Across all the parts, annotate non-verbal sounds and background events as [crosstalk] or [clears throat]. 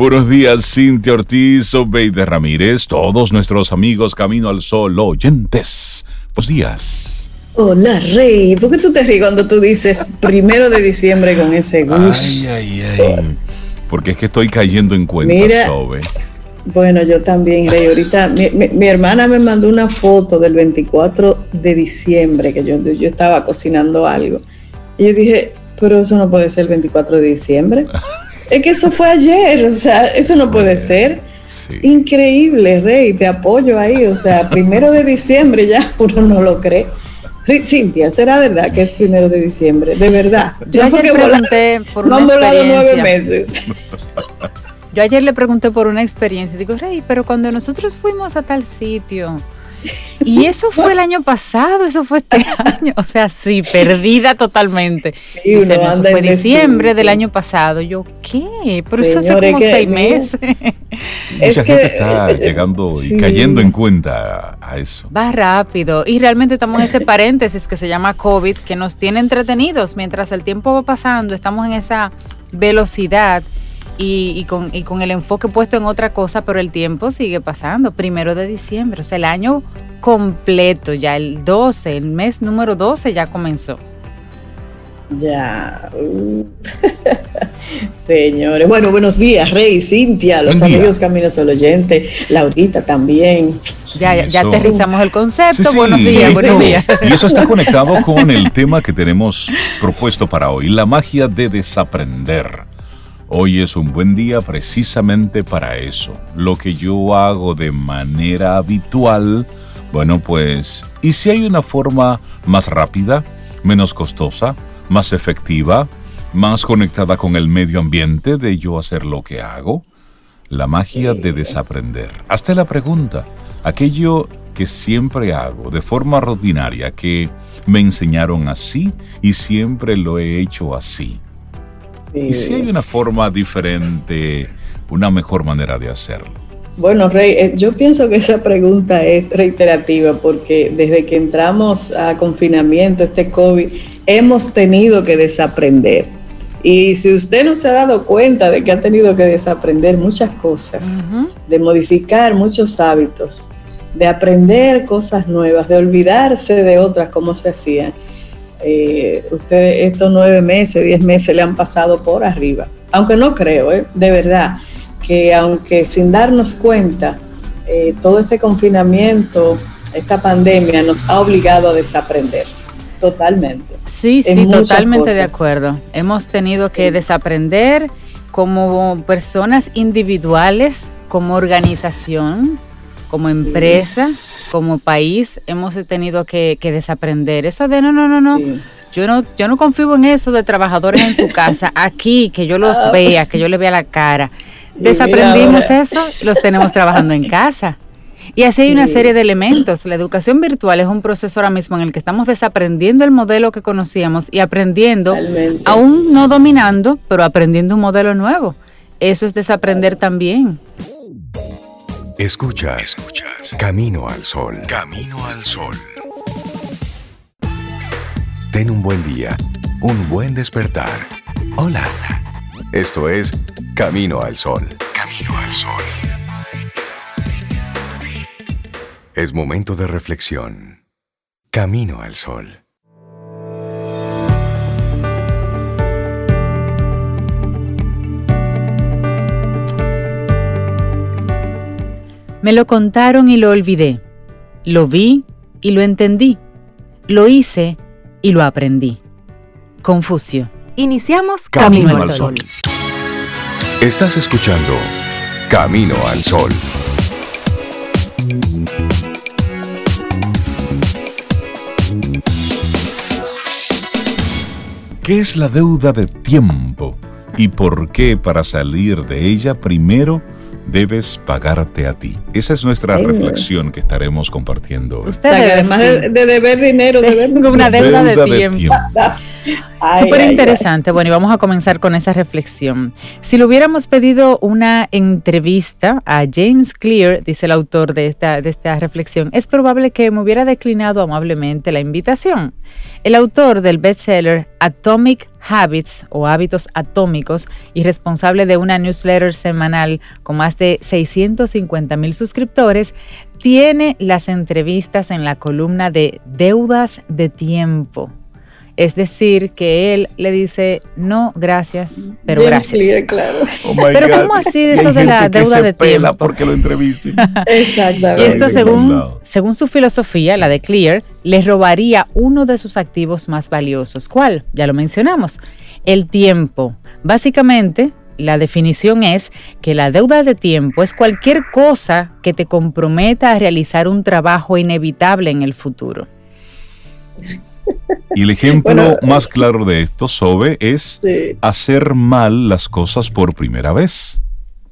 Buenos días, Cintia Ortiz, Obeide Ramírez, todos nuestros amigos Camino al Sol oyentes. Buenos días. Hola, Rey. ¿Por qué tú te ríes cuando tú dices primero de diciembre con ese gusto? Ay, ay, ay. Porque es que estoy cayendo en cuenta, Mira, Sobe. Bueno, yo también, Rey. Ahorita mi, mi- mi hermana me mandó una foto del 24 de diciembre, que yo, yo estaba cocinando algo. Y yo dije, pero eso no puede ser el 24 de diciembre. [laughs] es que eso fue ayer, o sea, eso no puede ser. Sí. Increíble, Rey, te apoyo ahí. O sea, [laughs] primero de diciembre ya [laughs] uno no lo cree. Rey, Cintia, ¿será verdad que es primero de diciembre? De verdad. Yo No ayer pregunté por no una han volado nueve experiencia. meses. Yo ayer le pregunté por una experiencia. Digo, Rey, pero cuando nosotros fuimos a tal sitio. Y eso fue el año pasado, eso fue este [laughs] año. O sea, sí, perdida totalmente. Sí, Dice, no, eso fue en diciembre del año pasado. Yo, ¿qué? Pero eso hace como seis meses. [laughs] Es Mucha que, gente está eh, llegando y sí. cayendo en cuenta a eso. Va rápido. Y realmente estamos en este [laughs] paréntesis que se llama COVID, que nos tiene entretenidos mientras el tiempo va pasando. Estamos en esa velocidad y, y con, y con el enfoque puesto en otra cosa, pero el tiempo sigue pasando. Primero de diciembre, o sea, el año completo, ya el 12, el mes número 12 ya comenzó. Ya. [laughs] Señores. Bueno, buenos días, Rey, Cintia, los Buen día. amigos Caminos al Oyente, Laurita también. Ya, ya, aterrizamos el concepto. Sí, sí, buenos días, sí, buenos sí. días. [laughs] Y eso está conectado con el tema que tenemos propuesto para hoy, la magia de desaprender. Hoy es un buen día precisamente para eso. Lo que yo hago de manera habitual, bueno, pues, ¿y si hay una forma más rápida, menos costosa, más efectiva, más conectada con el medio ambiente de yo hacer lo que hago? La magia de desaprender. Hazte la pregunta. Aquello que siempre hago de forma rutinaria, que me enseñaron así y siempre lo he hecho así. ¿Y si hay una forma diferente, una mejor manera de hacerlo? Bueno, Rey, eh, yo pienso que esa pregunta es reiterativa porque desde que entramos a confinamiento, este COVID, hemos tenido que desaprender. Y si usted no se ha dado cuenta de que ha tenido que desaprender muchas cosas, Ujú. de modificar muchos hábitos, de aprender cosas nuevas, de olvidarse de otras como se hacían, eh, usted estos nueve meses, diez meses le han pasado por arriba. Aunque no creo, ¿eh? de verdad, que aunque sin darnos cuenta, eh, todo este confinamiento, esta pandemia nos ha obligado a desaprender totalmente. Sí, en sí, totalmente de acuerdo. Hemos tenido que Sí. desaprender como personas individuales, como organización, como empresa, como país, hemos tenido que, que desaprender. Eso de no, no, no, no. Sí. Yo no, yo no confío en eso de trabajadores en su casa, [laughs] aquí, que yo los Ah. vea, que yo le vea la cara. Desaprendimos eso y los tenemos trabajando en [laughs] casa. Y así hay una Sí. serie de elementos. La educación virtual es un proceso ahora mismo en el que estamos desaprendiendo el modelo que conocíamos y aprendiendo, aún no dominando, pero aprendiendo un modelo nuevo. Eso es desaprender también. Escuchas, escuchas. Camino al sol. Camino al sol. Ten un buen día, un buen despertar. Hola. Esto es Camino al sol. Camino al sol. Es momento de reflexión. Camino al sol. Me lo contaron y lo olvidé. Lo vi y lo entendí. Lo hice y lo aprendí. Confucio. Iniciamos Camino al Sol. Estás escuchando Camino al sol. ¿Qué es la deuda de tiempo? ¿Y por qué para salir de ella primero debes pagarte a ti? Esa es nuestra Ay, reflexión que estaremos compartiendo Usted sea, que debe además sí. de, de deber dinero, [laughs] debemos Tengo una deuda, Deuda de de tiempo. Súper interesante. Bueno, y vamos a comenzar con esa reflexión. Si le hubiéramos pedido una entrevista a James Clear, dice el autor de esta, de esta reflexión, es probable que me hubiera declinado amablemente la invitación. El autor del bestseller Atomic Habits o Hábitos Atómicos y responsable de una newsletter semanal con más de 650 mil suscriptores, tiene las entrevistas en la columna de Deudas de Tiempo es decir, que él le dice, no, gracias, pero gracias. claro. Oh pero ¿cómo así eso de la deuda de tiempo? porque lo entreviste. [laughs] Exactamente. Y esto según, según su filosofía, la de Clear, le robaría uno de sus activos más valiosos. ¿Cuál? Ya lo mencionamos. El tiempo. Básicamente, la definición es que la deuda de tiempo es cualquier cosa que te comprometa a realizar un trabajo inevitable en el futuro. Y el ejemplo más claro de esto, Sobe, es hacer mal las cosas por primera vez.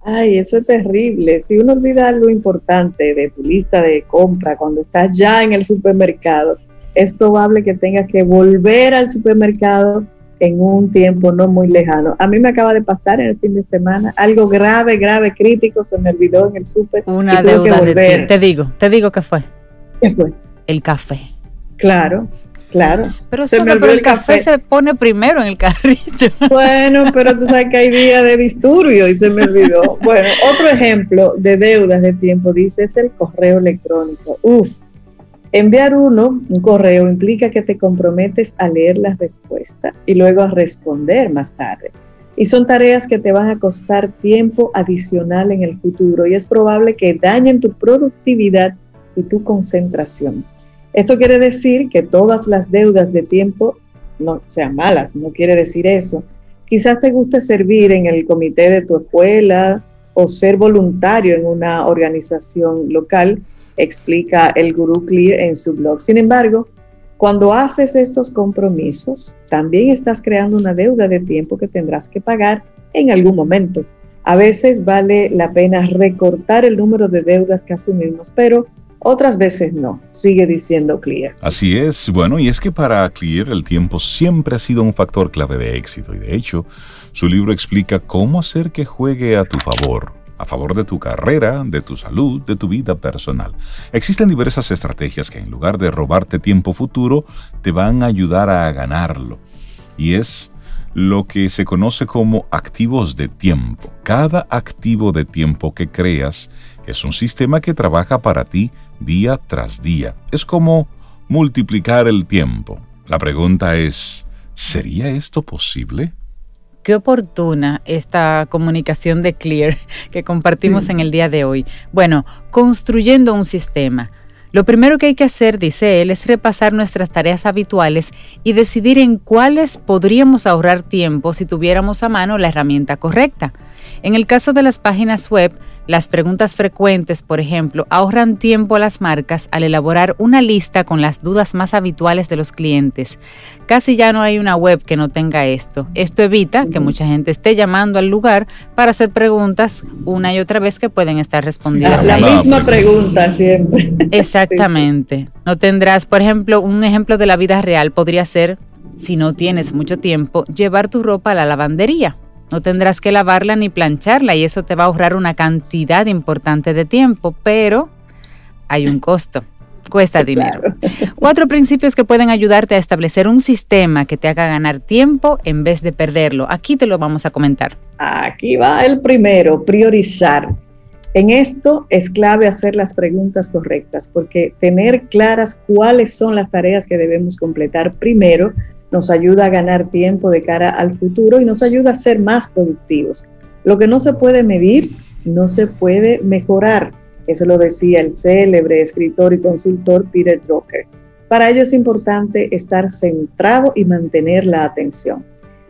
Ay, eso es terrible. Si uno olvida algo importante de tu lista de compra cuando estás ya en el supermercado, es probable que tengas que volver al supermercado en un tiempo no muy lejano. A mí me acaba de pasar en el fin de semana algo grave, grave, crítico, se me olvidó en el super. Una deuda de Te digo, te digo qué fue. ¿Qué fue? El café. Claro, Claro. Pero, solo, el, café. se pone primero en el carrito. [laughs] Bueno, pero tú sabes que hay días de disturbio y se me olvidó. Bueno, otro ejemplo de deudas de tiempo, dice, es el correo electrónico. Uf, enviar uno, un correo, implica que te comprometes a leer la respuesta y luego a responder más tarde. Y son tareas que te van a costar tiempo adicional en el futuro y es probable que dañen tu productividad y tu concentración. Esto quiere decir que todas las deudas de tiempo no sean malas, no quiere decir eso. Quizás te guste servir en el comité de tu escuela o ser voluntario en una organización local, explica el gurú Clear en su blog. Sin embargo, cuando haces estos compromisos, también estás creando una deuda de tiempo que tendrás que pagar en algún momento. A veces vale la pena recortar el número de deudas que asumimos, pero otras veces no, sigue diciendo Clear. Así es, bueno, y es que para Clear el tiempo siempre ha sido un factor clave de éxito y de hecho su libro explica cómo hacer que juegue a tu favor, a favor de tu carrera, de tu salud, de tu vida personal. Existen diversas estrategias que en lugar de robarte tiempo futuro, te van a ayudar a ganarlo. Y es lo que se conoce como activos de tiempo. Cada activo de tiempo que creas es un sistema que trabaja para ti día tras día. Es como multiplicar el tiempo. La pregunta es, ¿sería esto posible? Qué oportuna esta comunicación de Clear [laughs] que compartimos en el día de hoy. Bueno, construyendo un sistema. Lo primero que hay que hacer, dice él, es repasar nuestras tareas habituales y decidir en cuáles podríamos ahorrar tiempo si tuviéramos a mano la herramienta correcta. En el caso de las páginas web, las preguntas frecuentes, por ejemplo, ahorran tiempo a las marcas al elaborar una lista con las dudas más habituales de los clientes. Casi ya no hay una web que no tenga esto. Esto evita que mucha gente esté llamando al lugar para hacer preguntas una y otra vez que pueden estar respondidas. la misma pregunta siempre. [laughs] Exactamente. No tendrás, por ejemplo, un ejemplo de la vida real podría ser, si no tienes mucho tiempo, llevar tu ropa a la lavandería no tendrás que lavarla ni plancharla y eso te va a ahorrar una cantidad importante de tiempo, pero hay un costo. Cuesta dinero. [laughs] Cuatro principios que pueden ayudarte a establecer un sistema que te haga ganar tiempo en vez de perderlo. Aquí te lo vamos a comentar. Aquí va el primero, priorizar. En esto es clave hacer las preguntas correctas porque tener claras cuáles son las tareas que debemos completar primero nos ayuda a ganar tiempo de cara al futuro y nos ayuda a ser más productivos. Lo que no se puede medir, no se puede mejorar. Eso lo decía el célebre escritor y consultor Peter Drucker. Para ello es importante estar centrado y mantener la atención.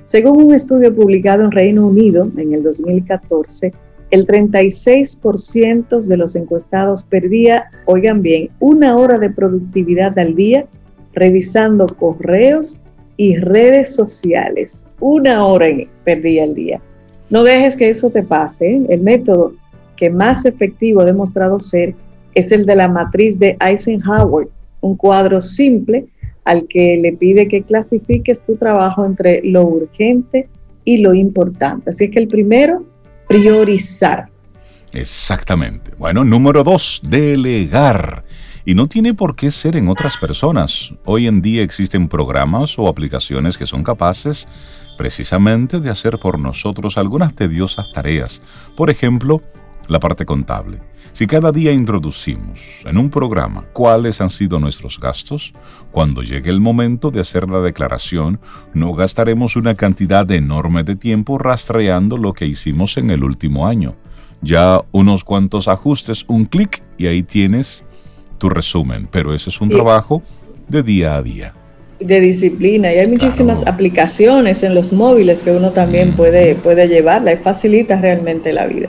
Según un estudio publicado en Reino Unido en el 2014, el 36% de los encuestados perdía, oigan bien, una hora de productividad al día revisando correos y redes sociales. Una hora perdí al día. No dejes que eso te pase. El método que más efectivo ha demostrado ser es el de la matriz de Eisenhower, un cuadro simple al que le pide que clasifiques tu trabajo entre lo urgente y lo importante. Así que el primero, priorizar. Exactamente. Bueno, número dos, delegar. Y no tiene por qué ser en otras personas. Hoy en día existen programas o aplicaciones que son capaces precisamente de hacer por nosotros algunas tediosas tareas. Por ejemplo, la parte contable. Si cada día introducimos en un programa cuáles han sido nuestros gastos, cuando llegue el momento de hacer la declaración, no gastaremos una cantidad enorme de tiempo rastreando lo que hicimos en el último año. Ya unos cuantos ajustes, un clic y ahí tienes tu resumen, pero ese es un trabajo de día a día. De disciplina, y hay muchísimas aplicaciones en los móviles que uno también puede, puede llevarla y facilita realmente la vida.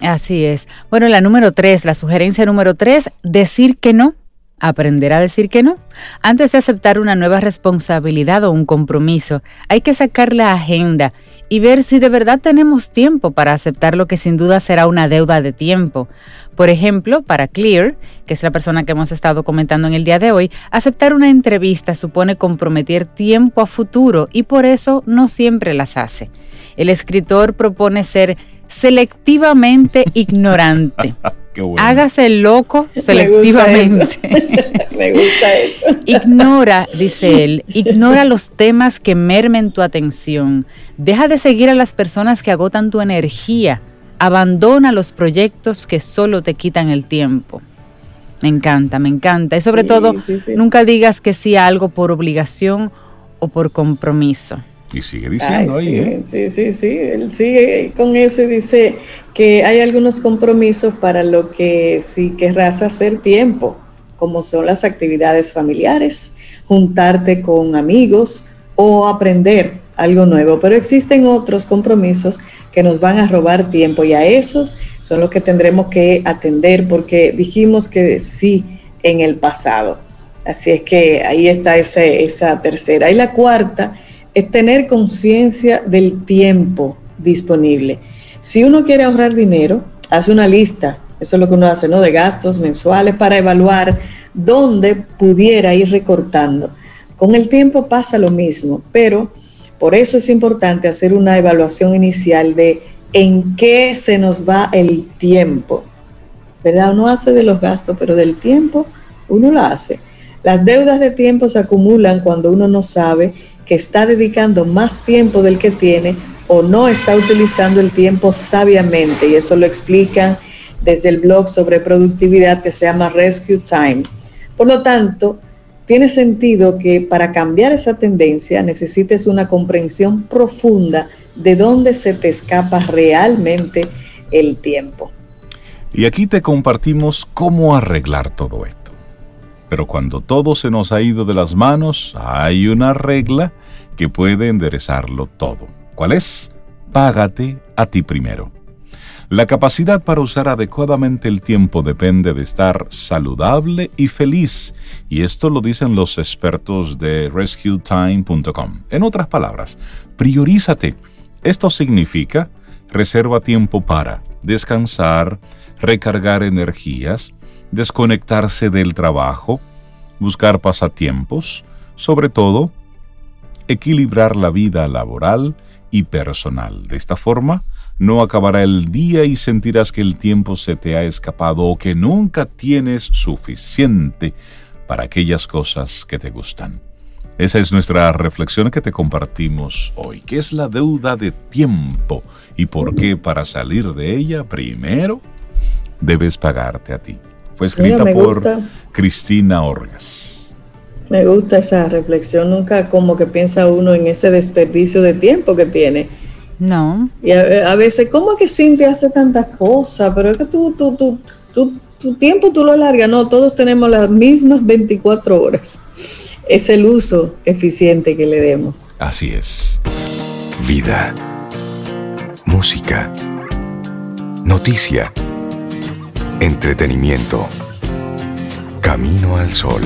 Así es. Bueno, la número tres, la sugerencia número tres, decir que no. Aprender a decir que no. Antes de aceptar una nueva responsabilidad o un compromiso, hay que sacar la agenda y ver si de verdad tenemos tiempo para aceptar lo que sin duda será una deuda de tiempo. Por ejemplo, para Clear, que es la persona que hemos estado comentando en el día de hoy, aceptar una entrevista supone comprometer tiempo a futuro y por eso no siempre las hace. El escritor propone ser selectivamente [laughs] ignorante. Hágase loco [laughs] selectivamente. [laughs] Me gusta, eso. [laughs] Ignora, dice él, ignora los temas que mermen tu atención. Deja de seguir a las personas que agotan tu energía. Abandona los proyectos que solo te quitan el tiempo. Me encanta, me encanta. Y sobre todo, nunca digas que sí a algo por obligación o por compromiso. Y sigue diciendo ahí, sí, ¿eh? Sí, sí, sí. Él sigue con eso y dice que hay algunos compromisos para lo que sí querrás hacer tiempo, como son las actividades familiares, juntarte con amigos o aprender algo nuevo. Pero existen otros compromisos que nos van a robar tiempo y a esos son los que tendremos que atender porque dijimos que sí en el pasado. Así es que ahí está esa tercera. Y la cuarta es tener conciencia del tiempo disponible. Si uno quiere ahorrar dinero, hace una lista, eso es lo que uno hace, ¿no? De gastos mensuales para evaluar dónde pudiera ir recortando. Con el tiempo pasa lo mismo, pero por eso es importante hacer una evaluación inicial de en qué se nos va el tiempo. ¿Verdad? Uno hace de los gastos, pero del tiempo uno lo hace. Las deudas de tiempo se acumulan cuando uno no sabe que está dedicando más tiempo del que tiene o no está utilizando el tiempo sabiamente. Y eso lo explican desde el blog sobre productividad que se llama Rescue Time. Por lo tanto, tiene sentido que para cambiar esa tendencia necesites una comprensión profunda de dónde se te escapa realmente el tiempo. Y aquí te compartimos cómo arreglar todo esto. Pero cuando todo se nos ha ido de las manos, hay una regla que puede enderezarlo todo. ¿Cuál es? Págate a ti primero. La capacidad para usar adecuadamente el tiempo depende de estar saludable y feliz, y esto lo dicen los expertos de rescuetime.com. En otras palabras, priorízate. Esto significa reserva tiempo para descansar, recargar energías, desconectarse del trabajo, buscar pasatiempos, sobre todo, equilibrar la vida laboral y personal. De esta forma, no acabará el día y sentirás que el tiempo se te ha escapado o que nunca tienes suficiente para aquellas cosas que te gustan. Esa es nuestra reflexión que te compartimos hoy. ¿Qué es la deuda de tiempo? ¿Y por qué para salir de ella primero debes pagarte a ti? Fue escrita por Cristina Orgas. Me gusta esa reflexión, nunca como que piensa uno en ese desperdicio de tiempo que tiene. No. Y a, veces, ¿cómo es que Cintia hace tantas cosas? Pero es que tú, tú, tú, tú, tu tiempo tú lo alargas. No, todos tenemos las mismas 24 horas. Es el uso eficiente que le demos. Así es. Vida. Música. Noticia Entretenimiento. Camino al sol.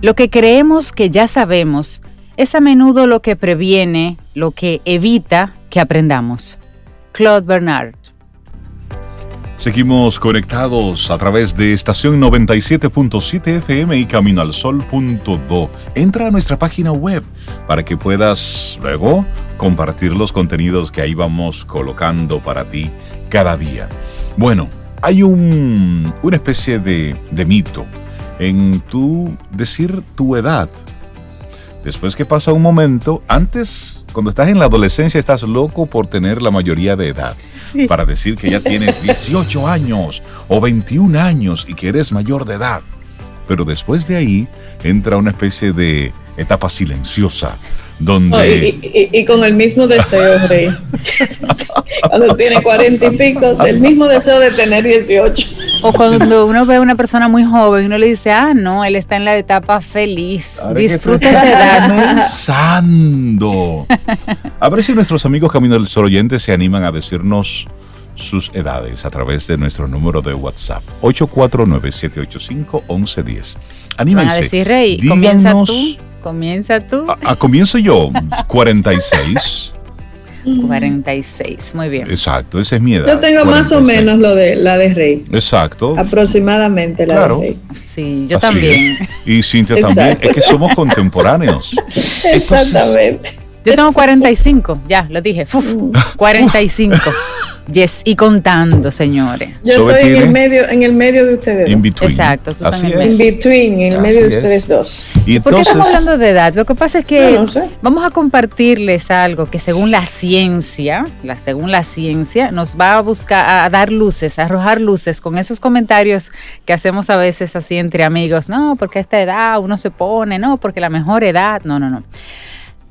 Lo que creemos que ya sabemos es a menudo lo que previene, lo que evita que aprendamos. Claude Bernard. Seguimos conectados a través de estación 97.7 FM y Camino al Sol.do. Entra a nuestra página web para que puedas luego compartir los contenidos que ahí vamos colocando para ti cada día. Bueno, hay un, una especie de, de mito en tu decir tu edad. Después que pasa un momento, antes, cuando estás en la adolescencia, estás loco por tener la mayoría de edad. Para decir que ya tienes [laughs] 18 años o 21 años y que eres mayor de edad. Pero después de ahí entra una especie de etapa silenciosa donde... y, con el mismo deseo, Rey. [laughs] cuando tiene cuarenta y pico, el mismo deseo de tener 18. O [laughs] cuando uno ve a una persona muy joven, uno le dice, ah, no, él está en la etapa feliz, disfruta esa edad. Pensando. [laughs] A ver si nuestros amigos Camino del Sol oyentes se animan a decirnos sus edades a través de nuestro número de WhatsApp 849-785-1110. Anímense. Van a decir, Rey, comienza tú. Comienza tú. A, a comienzo yo, [laughs] 46. 46, muy bien. Exacto, esa es mi edad. Yo tengo más o menos lo de la de Rey. Exacto. Aproximadamente la de Rey. Sí, yo también. Y Cintia también. Es que somos contemporáneos. Exactamente. yo tengo 45, ya, lo dije. 45. [laughs] Yes, y contando, señores. Yo estoy en el medio, en el medio de ustedes. In between. Exacto, tú también. In between, en el medio de ustedes dos. ¿Y ¿Por qué estamos hablando de edad? Lo que pasa es que vamos a compartirles algo que según la ciencia, la, según la ciencia, nos va a buscar a dar luces, a arrojar luces con esos comentarios que hacemos a veces así entre amigos. No, porque a esta edad uno se pone, no, porque la mejor edad. No, no, no.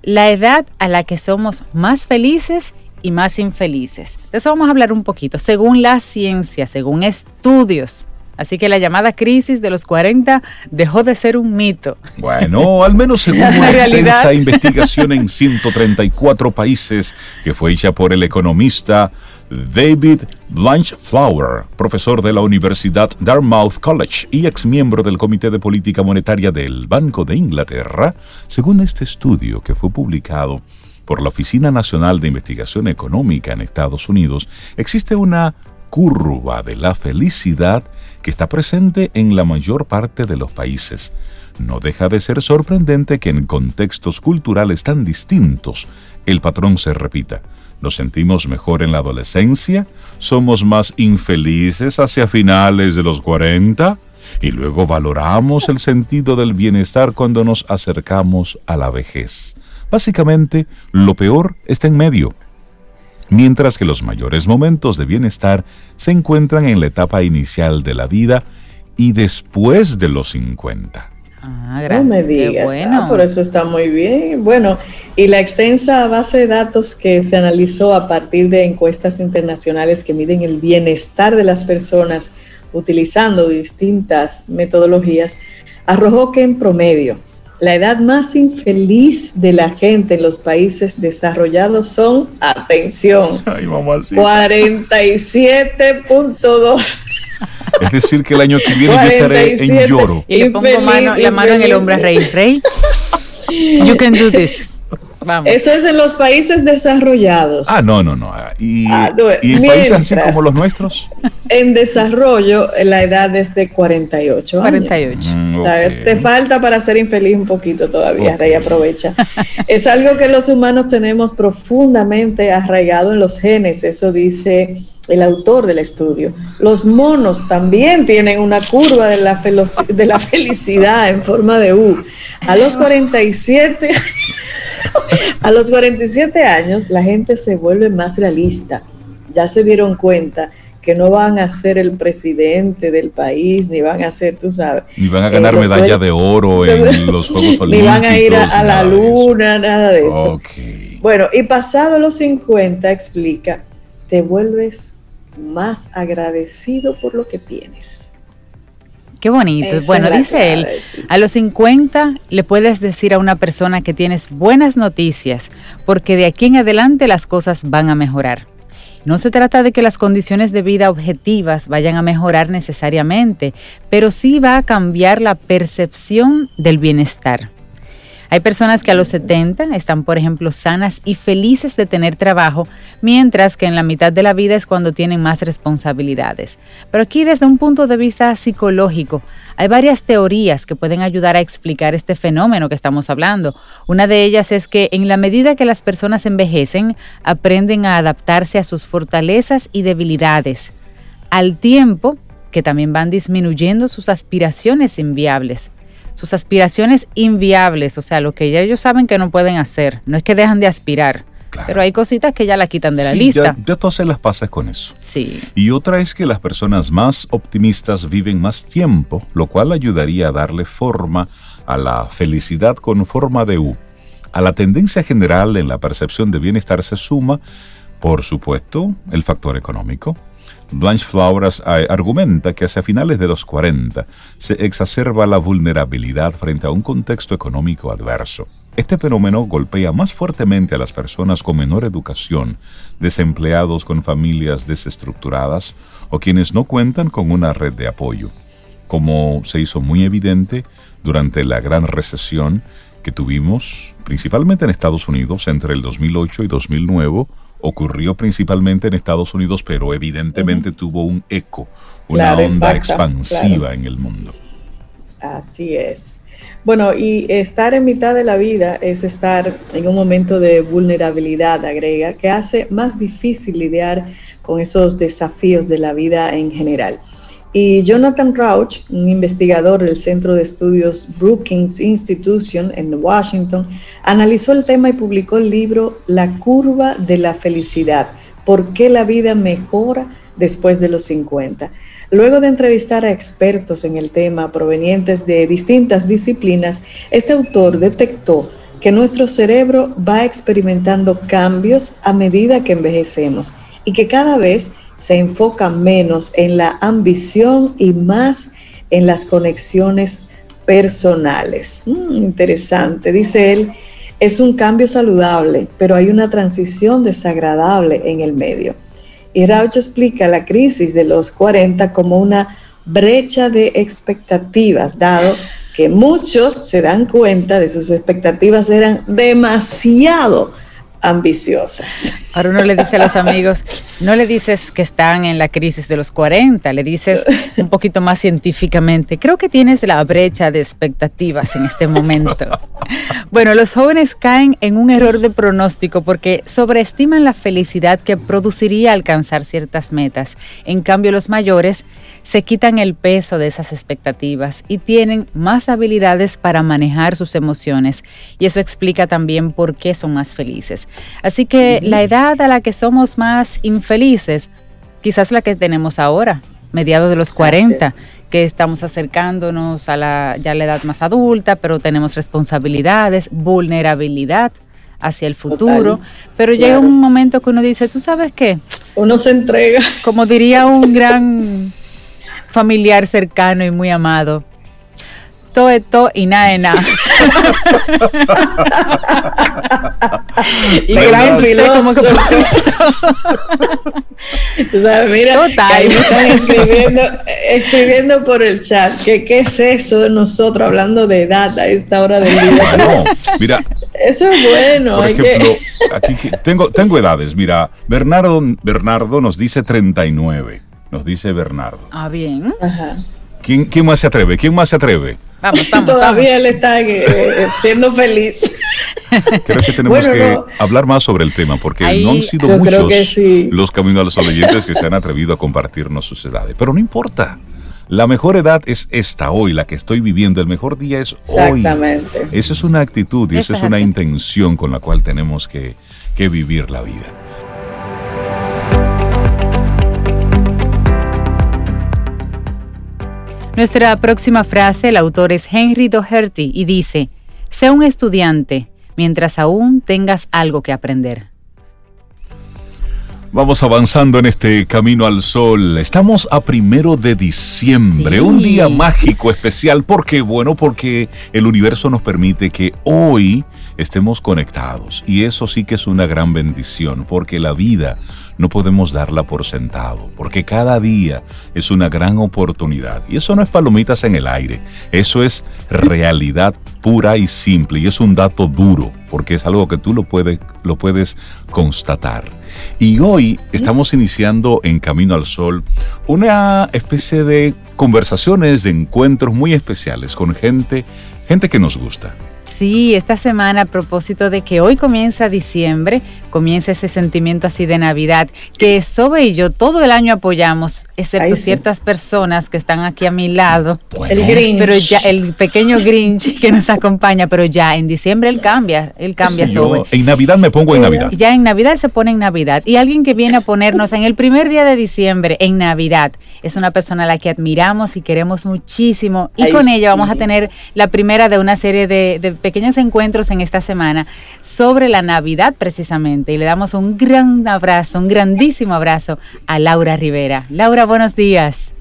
La edad a la que somos más felices y más infelices. De eso vamos a hablar un poquito, según la ciencia, según estudios. Así que la llamada crisis de los 40 dejó de ser un mito. Bueno, al menos [laughs] según una extensa investigación en 134 países que fue hecha por el economista David Blanchflower, profesor de la Universidad Dartmouth College y ex miembro del Comité de Política Monetaria del Banco de Inglaterra, según este estudio que fue publicado por la Oficina Nacional de Investigación Económica en Estados Unidos, existe una curva de la felicidad que está presente en la mayor parte de los países. No deja de ser sorprendente que en contextos culturales tan distintos el patrón se repita. Nos sentimos mejor en la adolescencia, somos más infelices hacia finales de los 40 y luego valoramos el sentido del bienestar cuando nos acercamos a la vejez. Básicamente, lo peor está en medio, mientras que los mayores momentos de bienestar se encuentran en la etapa inicial de la vida y después de los 50. Ah, no me digas, bueno. Ah, por eso está muy bien. Bueno, y la extensa base de datos que se analizó a partir de encuestas internacionales que miden el bienestar de las personas utilizando distintas metodologías, arrojó que en promedio la edad más infeliz de la gente en los países desarrollados son, atención, 47.2. [laughs] Es decir, que el año que viene yo estaré en lloro. Y le pongo la mano en el hombro a Rey. Rey, you can do this. Eso es en los países desarrollados. Ah, no, no, no. Ah, ¿Y, ah, en países así como los nuestros? [laughs] En desarrollo, la edad es de 48 48. Mm, te falta para ser infeliz un poquito todavía, Rey, aprovecha. [laughs] es algo que los humanos tenemos profundamente arraigado en los genes, eso dice el autor del estudio. Los monos también tienen una curva de la, de la felicidad en forma de U. A los 47 [laughs] [laughs] a los 47 años la gente se vuelve más realista. Ya se dieron cuenta que no van a ser el presidente del país, ni van a ser, tú sabes. Ni van a ganar eh, medalla de oro en [laughs] los Juegos Olímpicos. Ni van a ir a, la luna, nada de eso. Bueno, y pasado los 50, explica, te vuelves más agradecido por lo que tienes. Qué bonito. bueno, dice él, a los 50 le puedes decir a una persona que tienes buenas noticias, porque de aquí en adelante las cosas van a mejorar. No se trata de que las condiciones de vida objetivas vayan a mejorar necesariamente, pero sí va a cambiar la percepción del bienestar. Hay personas que a los 70 están, por ejemplo, sanas y felices de tener trabajo, mientras que en la mitad de la vida es cuando tienen más responsabilidades. Pero aquí desde un punto de vista psicológico, hay varias teorías que pueden ayudar a explicar este fenómeno que estamos hablando. Una de ellas es que en la medida que las personas envejecen, aprenden a adaptarse a sus fortalezas y debilidades, al tiempo que también van disminuyendo sus aspiraciones inviables sus aspiraciones inviables, o sea, lo que ya ellos saben que no pueden hacer. No es que dejan de aspirar, pero hay cositas que ya la quitan de la lista. Ya, ya tú haces las pasas con eso. Sí. Y otra es que las personas más optimistas viven más tiempo, lo cual ayudaría a darle forma a la felicidad con forma de U. A la tendencia general en la percepción de bienestar se suma, por supuesto, el factor económico. Blanche Flowers eh, argumenta que hacia finales de los 40 se exacerba la vulnerabilidad frente a un contexto económico adverso. Este fenómeno golpea más fuertemente a las personas con menor educación, desempleados con familias desestructuradas o quienes no cuentan con una red de apoyo. Como se hizo muy evidente durante la gran recesión que tuvimos, principalmente en Estados Unidos entre el 2008 y 2009, ocurrió principalmente en Estados Unidos, pero evidentemente tuvo un eco, una onda expansiva en el mundo. Así es. Bueno, y estar en mitad de la vida es estar en un momento de vulnerabilidad, agrega, que hace más difícil lidiar con esos desafíos de la vida en general. Y Jonathan Rauch, un investigador del Centro de Estudios Brookings Institution en Washington, analizó el tema y publicó el libro La curva de la felicidad, ¿por qué la vida mejora después de los 50? Luego de entrevistar a expertos en el tema provenientes de distintas disciplinas, este autor detectó que nuestro cerebro va experimentando cambios a medida que envejecemos y que cada vez se enfoca menos en la ambición y más en las conexiones personales. Mm, interesante, dice él, es un cambio saludable, pero hay una transición desagradable en el medio. Y Rauch explica la crisis de los 40 como una brecha de expectativas, dado que muchos se dan cuenta de sus expectativas eran demasiado ambiciosas. Ahora uno le dice a los amigos, no le dices que están en la crisis de los 40, le dices un poquito más científicamente, creo que tienes la brecha de expectativas en este momento. Bueno, los jóvenes caen en un error de pronóstico porque sobreestiman la felicidad que produciría alcanzar ciertas metas. En cambio, los mayores se quitan el peso de esas expectativas y tienen más habilidades para manejar sus emociones y eso explica también por qué son más felices. Así que la edad a la que somos más infelices, quizás la que tenemos ahora, mediados de los 40, que estamos acercándonos a la, ya la edad más adulta, pero tenemos responsabilidades, vulnerabilidad hacia el futuro, pero llega un momento que uno dice, ¿tú sabes qué? Uno se entrega. Como diría un gran familiar cercano y muy amado, todo esto y nada de nada. [laughs] y gracias como que Tú [laughs] sabes, mira, ahí me están escribiendo, escribiendo por el chat que qué es eso de nosotros hablando de edad a esta hora del día. No, mira. Eso es bueno. Por ejemplo, aquí tengo, tengo edades. Mira, Bernardo, Bernardo nos dice 39. Nos dice Bernardo. Ah, bien. Ajá. ¿Quién, ¿Quién más se atreve? ¿Quién más se atreve? Vamos, [laughs] vamos, Todavía él está eh, eh, siendo feliz. Creo que tenemos que hablar más sobre el tema porque no han sido muchos los caminos a los oyentes que se han atrevido a compartirnos sus edades. Pero no importa. La mejor edad es esta hoy, la que estoy viviendo. El mejor día es hoy. Exactamente. Esa es una actitud y esa es, una intención con la cual tenemos que, que vivir la vida. Nuestra próxima frase, el autor es Henry Doherty y dice, sé un estudiante mientras aún tengas algo que aprender. Vamos avanzando en este camino al sol. Estamos a primero de diciembre, un día mágico especial. ¿Por qué? Bueno, porque el universo nos permite que hoy estemos conectados. Y eso sí que es una gran bendición, porque la vida no podemos darla por sentado, porque cada día es una gran oportunidad. Y eso no es palomitas en el aire, eso es realidad pura y simple, y es un dato duro, porque es algo que tú lo puedes, lo puedes constatar. Y hoy estamos iniciando en Camino al Sol una especie de conversaciones, de encuentros muy especiales con gente, gente que nos gusta. Sí, esta semana a propósito de que hoy comienza diciembre, comienza ese sentimiento así de Navidad, que Sobe y yo todo el año apoyamos, excepto ciertas personas que están aquí a mi lado. el Grinch. Pero ya, el pequeño Grinch que nos acompaña, pero ya en diciembre él cambia, él cambia Sobe. En Navidad me pongo en Navidad. Ya en Navidad se pone en Navidad. Y alguien que viene a ponernos en el primer día de diciembre, en Navidad, es una persona a la que admiramos y queremos muchísimo. Y con ella vamos a tener la primera de una serie de, de pequeños encuentros en esta semana sobre la Navidad precisamente. Y le damos un gran abrazo, un grandísimo abrazo a Laura Rivera. Laura, buenos días.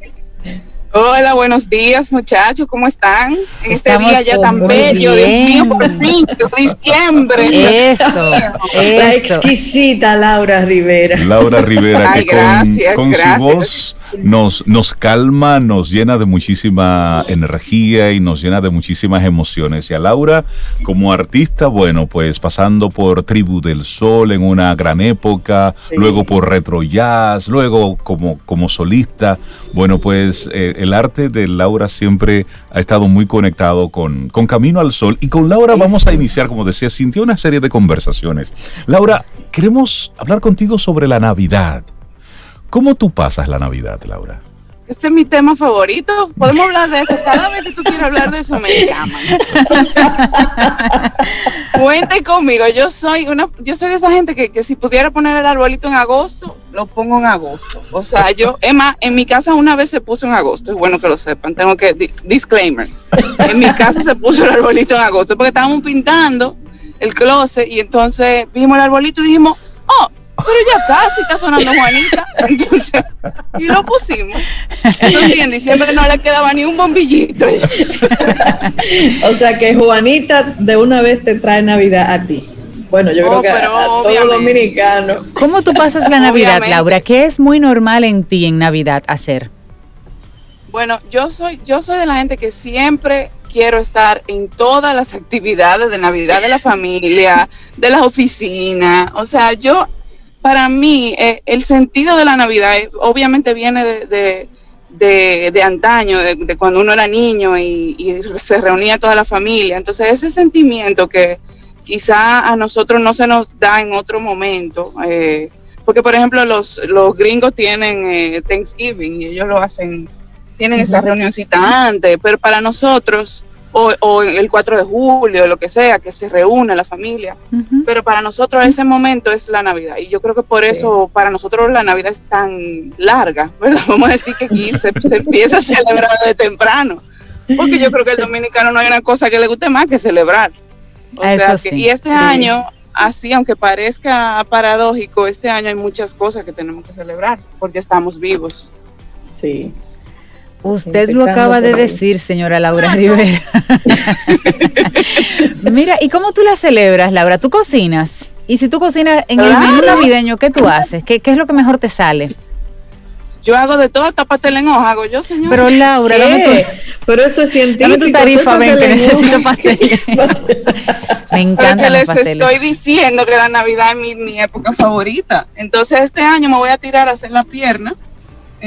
Hola, buenos días muchachos, ¿cómo están? En este día ya tan bello, Dios mío, por fin, diciembre. Eso, La exquisita Laura Rivera. Laura Rivera, que con, su voz nos, nos calma, nos llena de muchísima energía y nos llena de muchísimas emociones. Y a Laura, como artista, bueno, pues pasando por Tribu del Sol en una gran época, luego por Retro Jazz, luego como, como solista, bueno, pues eh, el arte de Laura siempre ha estado muy conectado con, con Camino al Sol. Y con Laura vamos a iniciar, como decía, sintió una serie de conversaciones. Laura, queremos hablar contigo sobre la Navidad. ¿Cómo tú pasas la Navidad, Laura? Ese es mi tema favorito. Podemos hablar de eso. Cada vez que tú quieras hablar de eso, me llaman. [laughs] Cuente conmigo. Yo soy una, yo soy de esa gente que, que, si pudiera poner el arbolito en agosto, lo pongo en agosto. O sea, yo, Emma, en mi casa una vez se puso en agosto. Es bueno que lo sepan. Tengo que disclaimer. En mi casa se puso el arbolito en agosto porque estábamos pintando el closet y entonces vimos el arbolito y dijimos, oh, pero ya casi está sonando Juanita. Entonces, [laughs] y lo pusimos. Eso sí, en diciembre no le quedaba ni un bombillito. o sea que Juanita de una vez te trae Navidad a ti. Bueno, yo creo que a, todo dominicano. ¿Cómo tú pasas la Navidad, Laura? ¿Qué es muy normal en ti en Navidad hacer? Bueno, yo soy, yo soy de la gente que siempre quiero estar en todas las actividades de Navidad de la familia, de las oficinas. O sea, yo para mí eh, el sentido de la Navidad eh, obviamente viene de, de, antaño, de, cuando uno era niño y, se reunía toda la familia. Entonces ese sentimiento que quizá a nosotros no se nos da en otro momento, eh, porque por ejemplo los, los gringos tienen Thanksgiving y ellos lo hacen, tienen esa reunioncita antes, pero para nosotros o, el 4 de julio, lo que sea, que se reúne la familia. Pero para nosotros ese momento es la Navidad. Y yo creo que por eso para nosotros la Navidad es tan larga, [laughs] ¿verdad? Vamos a decir que aquí se, empieza a celebrar de temprano. Porque yo creo que el dominicano no hay una cosa que le guste más que celebrar. O sea y este año, así, aunque parezca paradójico, este año hay muchas cosas que tenemos que celebrar porque estamos vivos. Sí, Usted lo acaba de decir, señora Laura Rivera. [laughs] Mira, ¿y cómo tú la celebras, Laura? ¿Tú cocinas? Y si tú cocinas en el menú navideño, ¿qué tú haces? ¿Qué, es lo que mejor te sale? Yo hago de todo, hasta pastel en hoja, hago yo, señor. Pero Laura, dame tu, Pero eso es científico. Dame tu tarifa, ven, que necesito pastel. [laughs] Me encanta les estoy diciendo que la Navidad es mi, mi, época favorita. Entonces este año me voy a tirar a hacer la pierna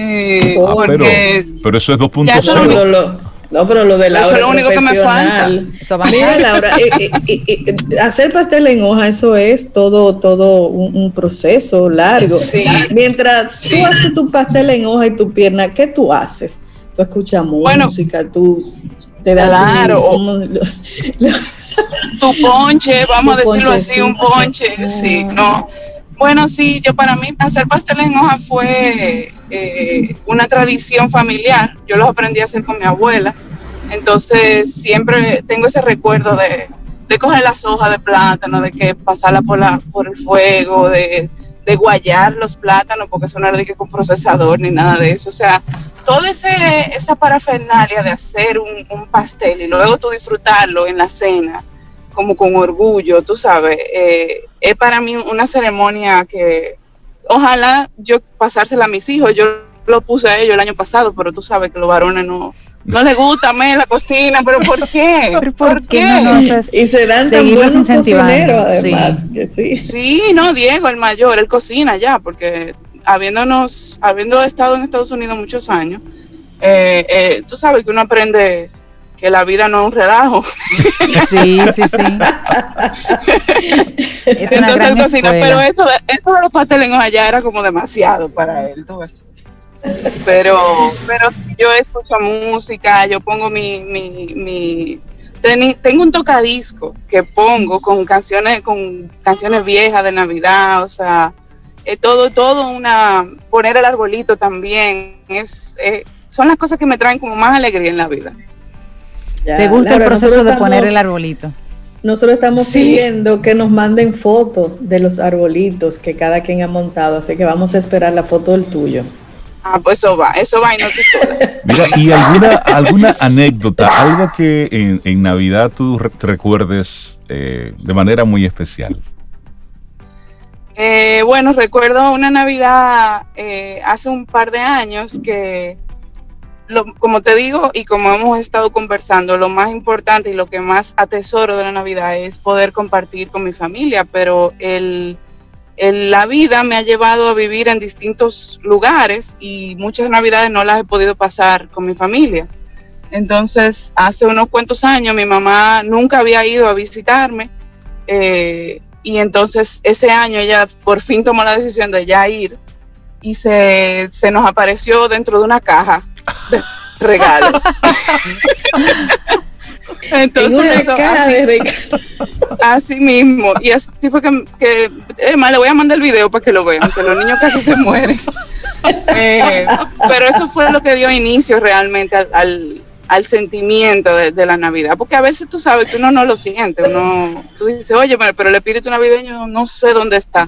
eh, ah, pero, eso es 2.0. No, pero lo de Laura. Eso es lo único que me falta. Mira, Laura, eh, eh, hacer pastel en hoja, eso es todo, todo un, proceso largo. Mientras tú haces tu pastel en hoja y tu pierna, ¿qué tú haces? Tú escuchas música, tú te das claro. Tu, ponche, vamos a decirlo así, un ponche, sí, no. Bueno, sí, yo para mí hacer pastel en hoja fue eh, una tradición familiar. Yo lo aprendí a hacer con mi abuela. Entonces siempre tengo ese recuerdo de, coger las hojas de plátano, de que pasarla por, la, por el fuego, de, guayar los plátanos, porque eso no era de que con procesador ni nada de eso. O sea, toda esa parafernalia de hacer un, un pastel y luego tú disfrutarlo en la cena como con orgullo, tú sabes. Eh, es para mí una ceremonia que ojalá yo pasársela a mis hijos. Yo lo puse a ellos el año pasado, pero tú sabes que los varones no, no les gusta me la cocina, pero ¿por qué? [laughs] ¿Por, qué? y se dan tan buenos cocineros además, sí. sí. Sí, no, Diego, el mayor, él cocina ya, porque habiéndonos, habiendo estado en Estados Unidos muchos años, eh, eh, tú sabes que uno aprende que la vida no es un relajo. Sí, sí, sí. es Entonces cocina, pero eso, eso de los pasteles allá era como demasiado para él. Pero, pero yo escucho música, yo pongo mi, mi, mi tengo un tocadisco que pongo con canciones, con canciones viejas de Navidad, o sea, todo, todo una, poner el arbolito también, es, eh, son las cosas que me traen como más alegría en la vida. ¿Te gusta el proceso de poner el arbolito? Nosotros estamos pidiendo que nos manden fotos de los arbolitos que cada quien ha montado, así que vamos a esperar la foto del tuyo. Ah, pues eso va, eso va y no te [laughs] Mira, ¿y alguna, alguna anécdota, algo que en, Navidad tú recuerdes eh, de manera muy especial? Eh, bueno, recuerdo una Navidad eh, hace un par de años que, como te digo y como hemos estado conversando, lo más importante y lo que más atesoro de la Navidad es poder compartir con mi familia, pero el, la vida me ha llevado a vivir en distintos lugares y muchas Navidades no las he podido pasar con mi familia. Entonces, hace unos cuantos años mi mamá nunca había ido a visitarme. Eh, y entonces ese año ella por fin tomó la decisión de ya ir y se, se nos apareció dentro de una caja regalo. [laughs] entonces, una caja de regalo. Así mismo. Y así fue que, que le voy a mandar el video para que lo vean, que los niños casi se mueren. [laughs] Eh, pero eso fue lo que dio inicio realmente al al sentimiento de, la Navidad, porque a veces tú sabes que uno no lo siente, uno, tú dices, oye, pero el espíritu navideño no sé dónde está,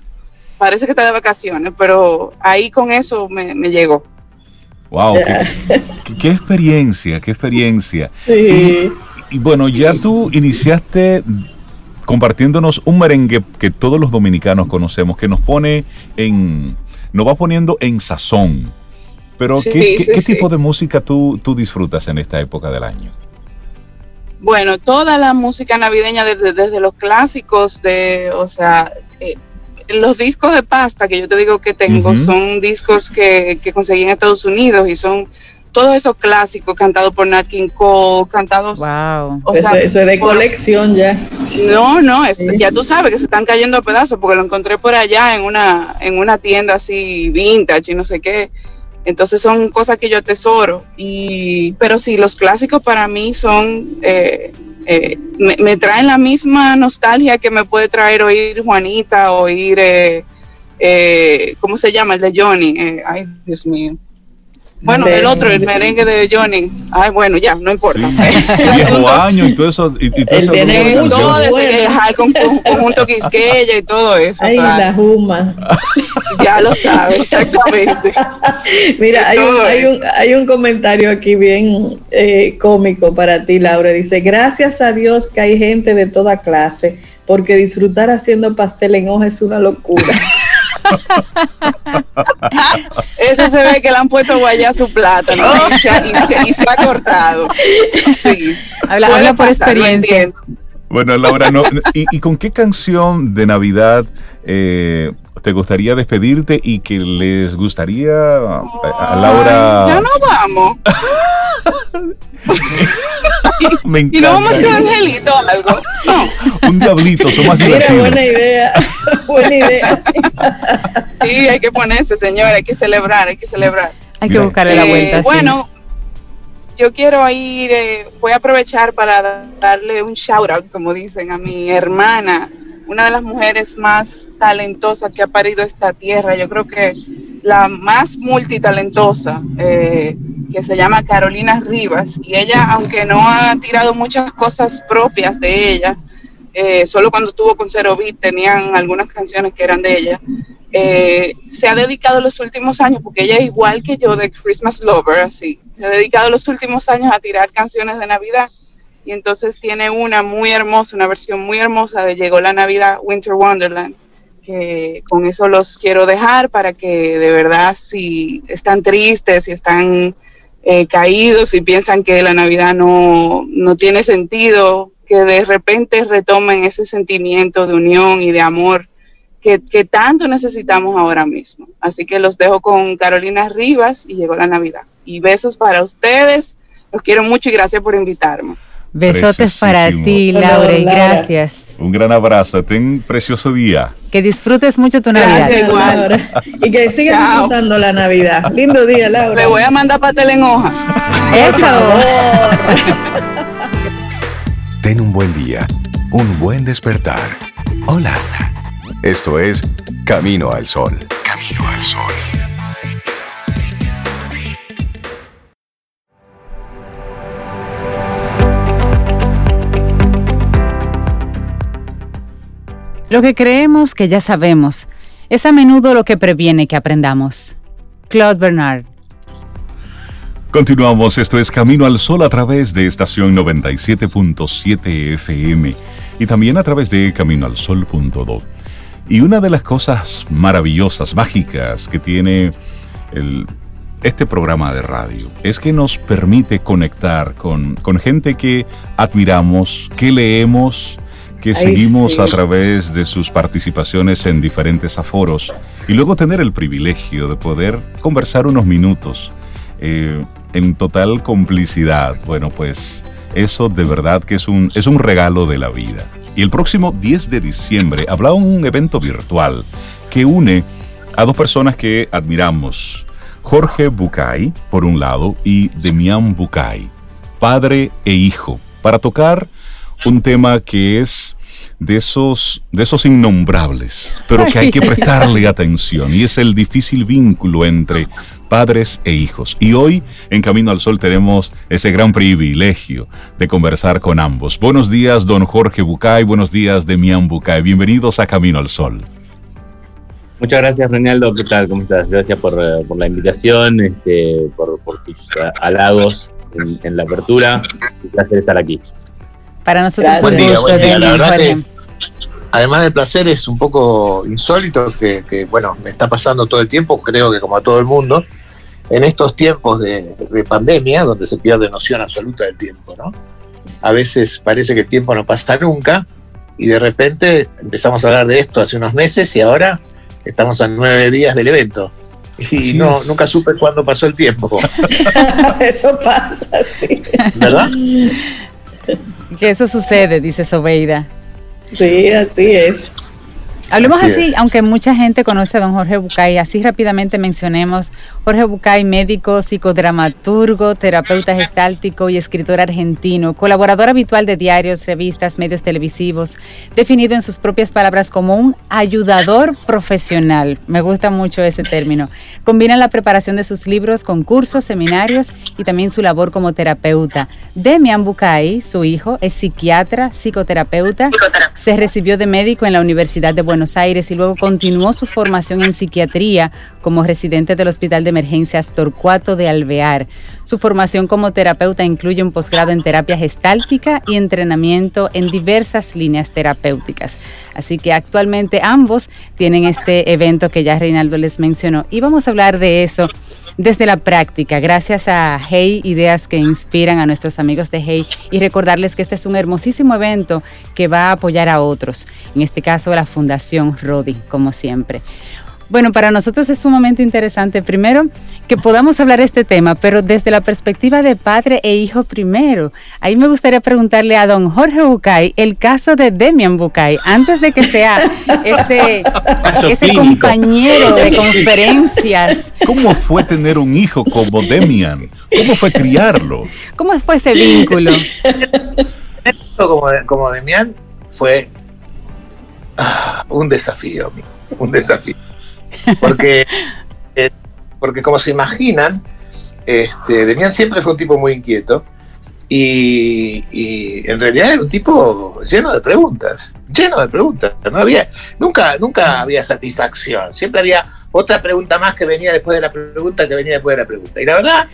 parece que está de vacaciones, pero ahí con eso me, llegó. Wow, [laughs] qué, experiencia, qué experiencia. Y, y, bueno, ya tú iniciaste compartiéndonos un merengue que todos los dominicanos conocemos, que nos pone en, nos va poniendo en sazón pero, ¿qué, tipo de música tú, tú disfrutas en esta época del año? Bueno, toda la música navideña, desde, desde los clásicos, de, o sea, eh, los discos de pasta que yo te digo que tengo son discos que, que, conseguí en Estados Unidos y son todos esos clásicos cantados por Nat King Cole, cantados. Wow. eso, es de colección ya. No, no, ya tú sabes que se están cayendo a pedazos porque lo encontré por allá en una, en una tienda así vintage y no sé qué. Entonces son cosas que yo atesoro. Y, pero sí, los clásicos para mí son, eh, eh, me, traen la misma nostalgia que me puede traer oír Juanita, oír, eh, ¿cómo se llama? El de Johnny. ay, Dios mío. Bueno, el otro, el merengue de Johnny. Ay, bueno, ya, no importa. [laughs] Viejo año y todo eso. Y, todo eso todo ese, con, conjunto Quisqueya y todo eso. Ay, la Juma. Ya lo sabes, exactamente. [laughs] Mira, hay un, hay un, hay, un, comentario aquí bien eh, cómico para ti, Laura. Dice, gracias a Dios que hay gente de toda clase, porque disfrutar haciendo pastel en hoja es una locura. [laughs] Eso se ve que le han puesto guayá su plátano y, se, ha cortado. Habla, por experiencia. Bueno, Laura, ¿y, con qué canción de Navidad eh, te gustaría despedirte y que les gustaría a, Laura? ya no vamos. [laughs] Me encanta. Y no vamos a hacer un angelito o algo. [laughs] un diablito, son más Mira, buena idea. [laughs] buena idea. sí, hay que ponerse, señor, hay que celebrar, hay que celebrar. Hay que buscarle la vuelta. Eh, bueno, yo quiero ir, eh, voy a aprovechar para darle un shout out, como dicen, a mi hermana, una de las mujeres más talentosas que ha parido esta tierra. Yo creo que la más multitalentosa, eh, que se llama Carolina Rivas, y ella, aunque no ha tirado muchas cosas propias de ella, eh, solo cuando estuvo con Zero Beat tenían algunas canciones que eran de ella, eh, se ha dedicado los últimos años, porque ella igual que yo de Christmas Lover, así, se ha dedicado los últimos años a tirar canciones de Navidad y entonces tiene una muy hermosa, una versión muy hermosa de Llegó la Navidad Winter Wonderland, que con eso los quiero dejar para que de verdad si están tristes, si están eh, caídos y piensan que la Navidad no, no tiene sentido, que de repente retomen ese sentimiento de unión y de amor que, que, tanto necesitamos ahora mismo. Así que los dejo con Carolina Rivas y llegó la Navidad. Y besos para ustedes. Los quiero mucho y gracias por invitarme. Besotes para ti, Laura, y gracias. Un gran abrazo, ten un precioso día. Que disfrutes mucho tu Navidad. Gracias, Laura. Y que sigas disfrutando la Navidad. Lindo día, Laura. Me voy a mandar pastel en hoja. Eso. [laughs] Ten un buen día, un buen despertar. Hola. Esto es Camino al Sol. Camino al Sol. Lo que creemos que ya sabemos es a menudo lo que previene que aprendamos. Claude Bernard. Continuamos, esto es Camino al Sol a través de estación 97.7 FM y también a través de caminoalsol.do. Y una de las cosas maravillosas, mágicas que tiene este programa de radio es que nos permite conectar con, con gente que admiramos, que leemos, que Ay, seguimos sí. a través de sus participaciones en diferentes aforos y luego tener el privilegio de poder conversar unos minutos eh, en total complicidad. Bueno, pues eso de verdad que es un, es un regalo de la vida. Y el próximo 10 de diciembre habrá un evento virtual que une a dos personas que admiramos. Jorge Bucay, por un lado, y Demián Bucay, padre e hijo, para tocar un tema que es de esos, de esos innombrables, pero que hay que prestarle atención, y es el difícil vínculo entre padres e hijos. Y hoy, en Camino al Sol, tenemos ese gran privilegio de conversar con ambos. Buenos días, don Jorge Bucay, buenos días, Demián Bucay. Bienvenidos a Camino al Sol. Muchas gracias, Reinaldo. ¿Qué tal? ¿Cómo estás? Gracias por, eh, por la invitación, este, por, por tus eh, halagos en, en la apertura. Un placer estar aquí. Para nosotros Gracias. un Buen día, gusto, buen día. La Demián, verdad Jorge. que, además del placer, es un poco insólito que, que, bueno, me está pasando todo el tiempo, creo que como a todo el mundo, en estos tiempos de, de pandemia, donde se pierde noción absoluta del tiempo, ¿no? A veces parece que el tiempo no pasa nunca y de repente empezamos a hablar de esto hace unos meses y ahora estamos a nueve días del evento. Y Así no, es. nunca supe cuándo pasó el tiempo, [laughs] Eso pasa, sí. ¿verdad? [laughs] Que eso sucede, dice Sobeida. Sí, así es. Hablemos Así aunque mucha gente conoce a don Jorge Bucay, así rápidamente mencionemos Jorge Bucay, médico, psicodramaturgo, terapeuta gestáltico y escritor argentino, colaborador habitual de diarios, revistas, medios televisivos, definido en sus propias palabras como un ayudador profesional. Me gusta mucho ese término. Combina la preparación de sus libros con cursos, seminarios y también su labor como terapeuta. Demian Bucay, su hijo, es psiquiatra, psicoterapeuta, se recibió de médico en la Universidad de Buenos Aires y luego continuó su formación en psiquiatría como residente del Hospital de Emergencias Torcuato de Alvear. Su formación como terapeuta incluye un posgrado en terapia gestáltica y entrenamiento en diversas líneas terapéuticas. Así que actualmente ambos tienen este evento que ya Reinaldo les mencionó y vamos a hablar de eso desde la práctica, gracias a Hey Ideas que inspiran a nuestros amigos de Hey y recordarles que este es un hermosísimo evento que va a apoyar a otros, en este caso la Fundación Rodi, como siempre. Bueno, para nosotros es sumamente interesante, primero, que podamos hablar de este tema, pero desde la perspectiva de padre e hijo primero. Ahí me gustaría preguntarle a don Jorge Bucay el caso de Demian Bucay, antes de que sea [laughs] ese, ese compañero de conferencias. ¿Cómo fue tener un hijo como Demian? ¿Cómo fue criarlo? ¿Cómo fue ese vínculo? [laughs] Esto como, como Demián fue ah, [laughs] un desafío, amigo, un desafío. Porque, [laughs] eh, porque como se imaginan, este, Demián siempre fue un tipo muy inquieto y, y en realidad era un tipo lleno de preguntas, lleno de preguntas. No había, nunca, nunca había satisfacción, siempre había otra pregunta más que venía después de la pregunta que venía después de la pregunta. Y la verdad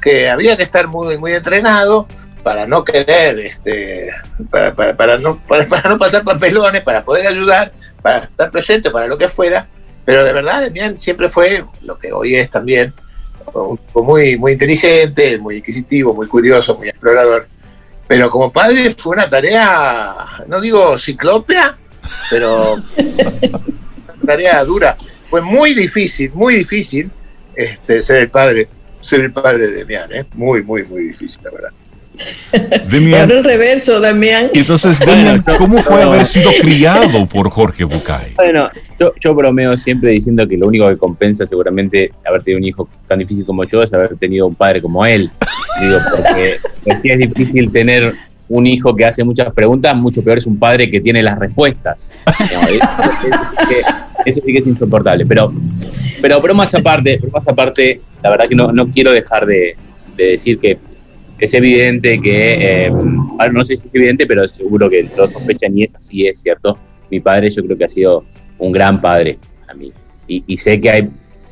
que había que estar muy, muy entrenado para no querer, este, para, para, para no, [laughs] para, para no pasar papelones, para poder ayudar, para estar presente, para lo que fuera. Pero de verdad, Demián siempre fue lo que hoy es también, un muy, muy inteligente, muy inquisitivo, muy curioso, muy explorador. Pero como padre fue una tarea, no digo ciclópea, pero una tarea dura. Fue muy difícil, muy difícil este, ser el padre, ser el padre de Demián, ¿eh? muy, muy, muy difícil, la verdad. Ahora el reverso, Damián. Entonces, Damián, ¿cómo fue haber sido criado por Jorge Bucay? Bueno, yo, yo bromeo siempre diciendo que lo único que compensa seguramente haber tenido un hijo tan difícil como yo es haber tenido un padre como él. Digo, porque porque es difícil tener un hijo que hace muchas preguntas, mucho peor es un padre que tiene las respuestas. No, eso, eso sí que, eso sí que es insoportable. Pero, pero bromas aparte, bromas aparte, la verdad que no, no quiero dejar de, de decir que es evidente que, eh, no sé si es evidente, pero seguro que todos sospechan y es así, es cierto. Mi padre yo creo que ha sido un gran padre a mí. Y, sé que hay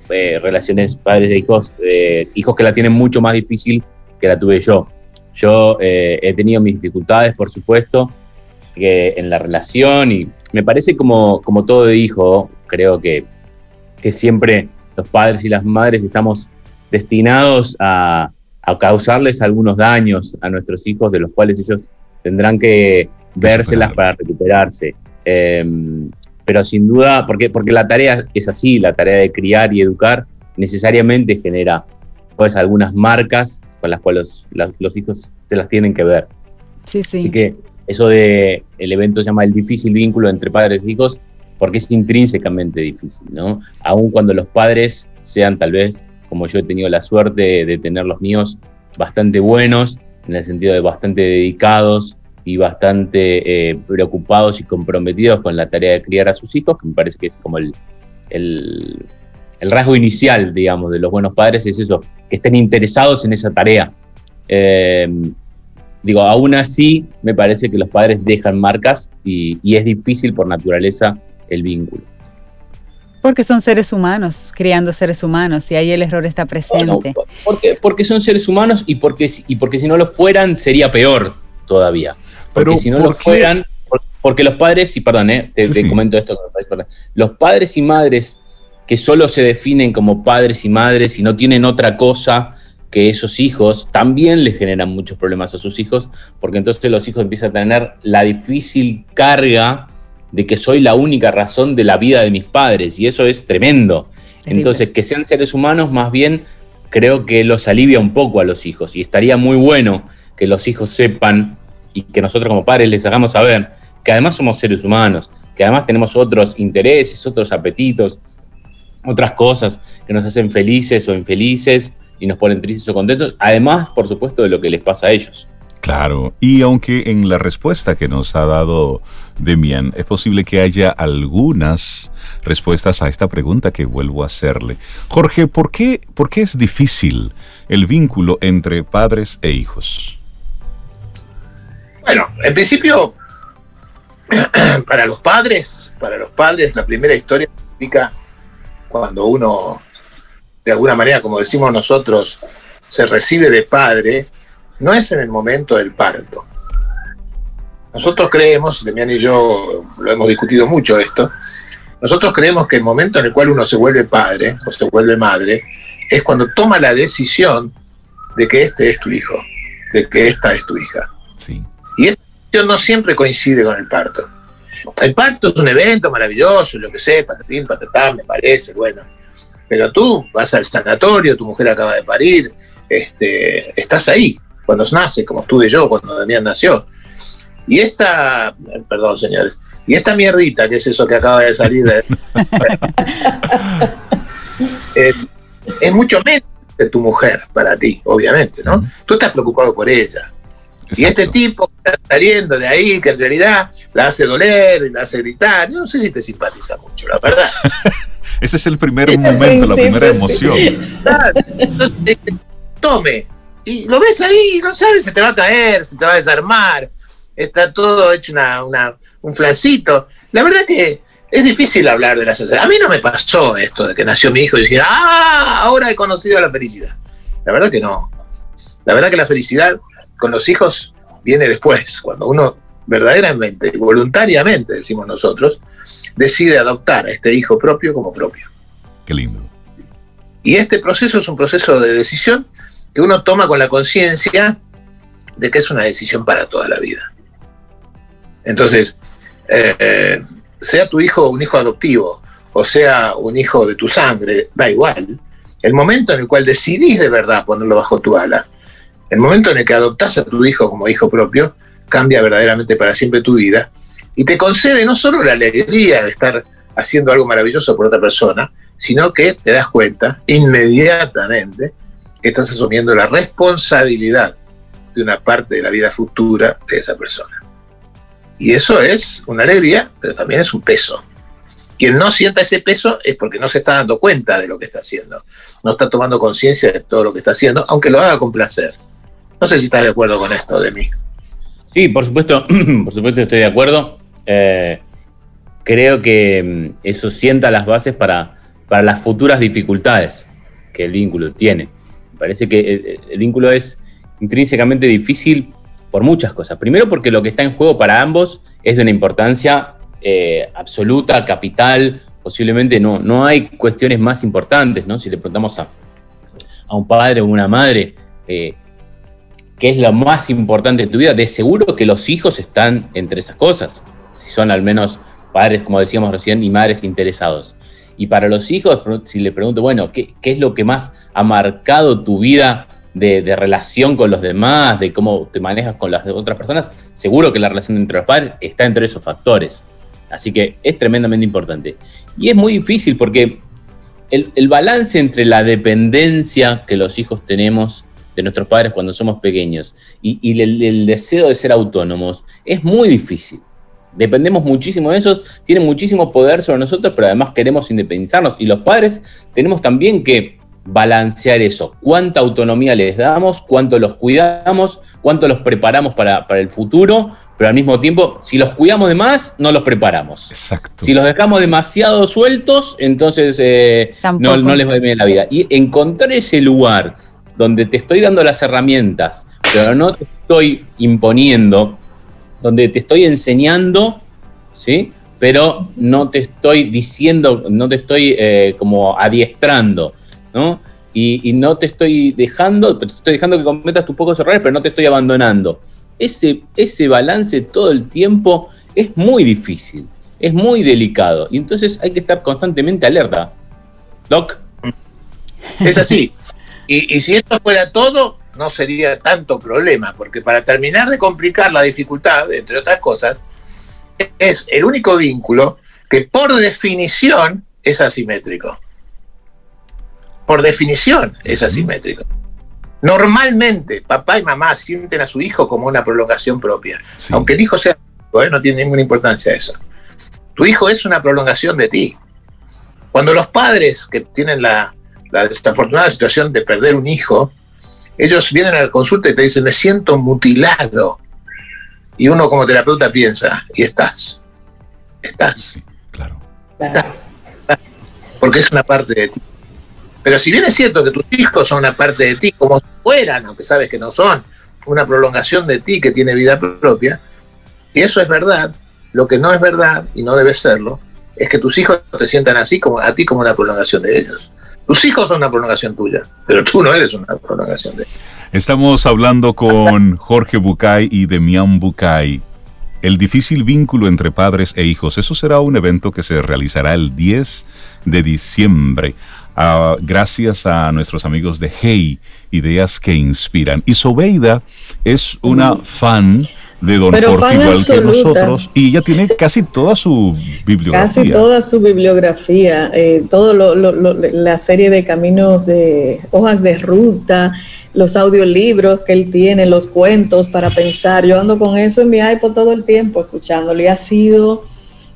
eh, relaciones padres de hijos, eh, hijos que la tienen mucho más difícil que la tuve yo. Yo he tenido mis dificultades, por supuesto, en la relación y me parece como, como todo hijo, creo que, que siempre los padres y las madres estamos destinados a, a causarles algunos daños a nuestros hijos de los cuales ellos tendrán que vérselas para recuperarse. Eh, pero sin duda, porque, porque la tarea es así, la tarea de criar y educar necesariamente genera pues algunas marcas con las cuales los, la, los hijos se las tienen que ver. Sí, sí. Así que eso de el evento se llama el difícil vínculo entre padres e hijos porque es intrínsecamente difícil, ¿no? Aun cuando los padres sean tal vez, como yo he tenido la suerte de tener los míos, bastante buenos, en el sentido de bastante dedicados y bastante eh, preocupados y comprometidos con la tarea de criar a sus hijos, que me parece que es como el, rasgo inicial, digamos, de los buenos padres, es eso, que estén interesados en esa tarea. Eh, digo, aún así, me parece que los padres dejan marcas y es difícil por naturaleza el vínculo. Porque son seres humanos, criando seres humanos, y ahí el error está presente. Bueno, porque, porque son seres humanos y porque, y porque si no lo fueran sería peor todavía. Porque Pero, si no ¿por lo qué? fueran, por- porque los padres, y perdón, eh, te, Sí, te sí. comento esto, perdón. los padres y madres que solo se definen como padres y madres y no tienen otra cosa que esos hijos, también le generan muchos problemas a sus hijos, porque entonces los hijos empiezan a tener la difícil carga de que soy la única razón de la vida de mis padres, y eso es tremendo. Terrible. Entonces, que sean seres humanos, más bien creo que los alivia un poco a los hijos. Y estaría muy bueno que los hijos sepan y que nosotros como padres les hagamos saber que además somos seres humanos, que además tenemos otros intereses, otros apetitos, otras cosas que nos hacen felices o infelices y nos ponen tristes o contentos, además, por supuesto, de lo que les pasa a ellos. Claro, y aunque en la respuesta que nos ha dado Demian es posible que haya algunas respuestas a esta pregunta que vuelvo a hacerle. Jorge, ¿por qué, por qué es difícil el vínculo entre padres e hijos? Bueno, en principio, [clears throat] para los padres, para los padres, la primera historia significa cuando uno, de alguna manera, como decimos nosotros, se recibe de padre, no es en el momento del parto. Nosotros creemos, Demián y yo lo hemos discutido mucho esto, nosotros creemos que el momento en el cual uno se vuelve padre o se vuelve madre es cuando toma la decisión de que este es tu hijo, de que esta es tu hija. Sí. Y esto no siempre coincide con el parto. El parto es un evento maravilloso, lo que sé, patatín, patatán, me parece, bueno. Pero tú vas al sanatorio, tu mujer acaba de parir, este, estás ahí, cuando nace, como estuve yo cuando Damián nació. Y esta, perdón señores, y esta mierdita, que es eso que acaba de salir de... [laughs] Eh, es mucho menos que tu mujer para ti, obviamente, ¿no? Ujú. Tú estás preocupado por ella. Y este tipo que está saliendo de ahí, que en realidad la hace doler y la hace gritar, yo no sé si te simpatiza mucho, la verdad. [laughs] Ese es el primer momento, la primera emoción. Entonces, este, tome, y lo ves ahí, no sabes, se te va a caer, se te va a desarmar, está todo hecho una, una- un flancito. La verdad que es difícil hablar de la sensación. A mí no me pasó esto de que nació mi hijo y dije, ah, ahora he conocido la felicidad. La verdad que no. La verdad que la felicidad con los hijos viene después, cuando uno verdaderamente, voluntariamente, decimos nosotros, decide adoptar a este hijo propio como propio. Qué lindo. Y este proceso es un proceso de decisión que uno toma con la conciencia de que es una decisión para toda la vida. Entonces, eh, sea tu hijo un hijo adoptivo o sea un hijo de tu sangre, da igual. El momento en el cual decidís de verdad ponerlo bajo tu ala, el momento en el que adoptás a tu hijo como hijo propio, cambia verdaderamente para siempre tu vida y te concede no solo la alegría de estar haciendo algo maravilloso por otra persona, sino que te das cuenta inmediatamente estás asumiendo la responsabilidad de una parte de la vida futura de esa persona. Y eso es una alegría, pero también es un peso. Quien no sienta ese peso es porque no se está dando cuenta de lo que está haciendo, no está tomando conciencia de todo lo que está haciendo, aunque lo haga con placer. No sé si estás de acuerdo con esto de mí. Sí, por supuesto, [clears throat] por supuesto estoy de acuerdo. Eh, creo que mm, eso sienta las bases para, para las futuras dificultades que el vínculo tiene. Parece que el, vínculo es intrínsecamente difícil por muchas cosas. Primero porque lo que está en juego para ambos es de una importancia eh, absoluta, capital, posiblemente no, no hay cuestiones más importantes, ¿no? Si le preguntamos a, a un padre o una madre eh, qué es lo más importante de tu vida, de seguro que los hijos están entre esas cosas, si son al menos padres, como decíamos recién, y madres interesados. Y para los hijos, si le pregunto, bueno, ¿qué, es lo que más ha marcado tu vida de, relación con los demás, de cómo te manejas con las otras personas? Seguro que la relación entre los padres está entre esos factores. Así que es tremendamente importante. Y es muy difícil porque el, balance entre la dependencia que los hijos tenemos de nuestros padres cuando somos pequeños y, el, deseo de ser autónomos es muy difícil. Dependemos muchísimo de esos, tienen muchísimo poder sobre nosotros, pero además queremos independizarnos. Y los padres tenemos también que balancear eso. ¿Cuánta autonomía les damos? ¿Cuánto los cuidamos? ¿Cuánto los preparamos para, para el futuro? pero al mismo tiempo, si los cuidamos de más, no los preparamos. Exacto. Si los dejamos demasiado sueltos, entonces eh, no, les va a bien la vida. Y encontrar ese lugar donde te estoy dando las herramientas, pero no te estoy imponiendo, donde te estoy enseñando, ¿sí? Pero no te estoy diciendo, no te estoy eh, como adiestrando, ¿no? Y, no te estoy dejando, te estoy dejando que cometas tus pocos errores, pero no te estoy abandonando ese, ese balance todo el tiempo es muy difícil, es muy delicado. Y entonces hay que estar constantemente alerta. Doc. Es así. Y, si esto fuera todo, no sería tanto problema, porque para terminar de complicar la dificultad, entre otras cosas, es el único vínculo que por definición es asimétrico. Por definición es asimétrico. Normalmente, papá y mamá sienten a su hijo como una prolongación propia. Aunque el hijo sea, ¿eh? no tiene ninguna importancia eso. Tu hijo es una prolongación de ti. Cuando los padres que tienen la, desafortunada situación de perder un hijo, ellos vienen a la consulta y te dicen, me siento mutilado. Y uno como terapeuta piensa, y estás. Estás. claro. [laughs] Porque es una parte de ti. Pero si bien es cierto que tus hijos son una parte de ti, como si fueran, aunque sabes que no son, una prolongación de ti que tiene vida propia, y eso es verdad, lo que no es verdad, y no debe serlo, es que tus hijos te sientan así como a ti como una prolongación de ellos. Tus hijos son una prolongación tuya, pero tú no eres una prolongación de. Estamos hablando con [laughs] Jorge Bucay y Demián Bucay. El difícil vínculo entre padres e hijos. Eso será un evento que se realizará el 10 de diciembre. Ah, gracias a nuestros amigos de Hey, Ideas que Inspiran. Y Sobeida es una fan de Don Jorge, igual que nosotros, y ella tiene casi toda su bibliografía. Casi toda su bibliografía, eh, todo la serie de caminos de hojas de ruta, los audiolibros que él tiene, los cuentos para pensar. Yo ando con eso en mi iPod todo el tiempo escuchándolo y ha sido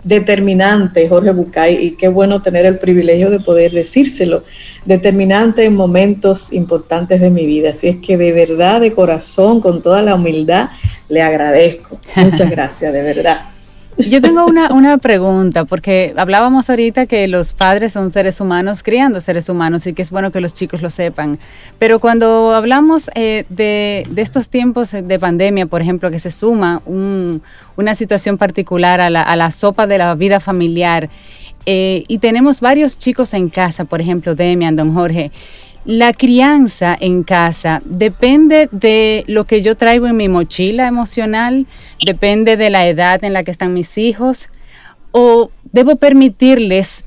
determinante, Jorge Bucay, y qué bueno tener el privilegio de poder decírselo, determinante en momentos importantes de mi vida. Así es que de verdad, de corazón, con toda la humildad, le agradezco. [laughs] Muchas gracias, de verdad. Yo tengo una, una, pregunta, porque hablábamos ahorita que los padres son seres humanos criando seres humanos y que es bueno que los chicos lo sepan. Pero cuando hablamos eh, de, de, estos tiempos de pandemia, por ejemplo, que se suma un, una situación particular a la, a la, sopa de la vida familiar, eh, y tenemos varios chicos en casa, por ejemplo, Demian, don Jorge, la crianza en casa depende de lo que yo traigo en mi mochila emocional, depende de la edad en la que están mis hijos, o debo permitirles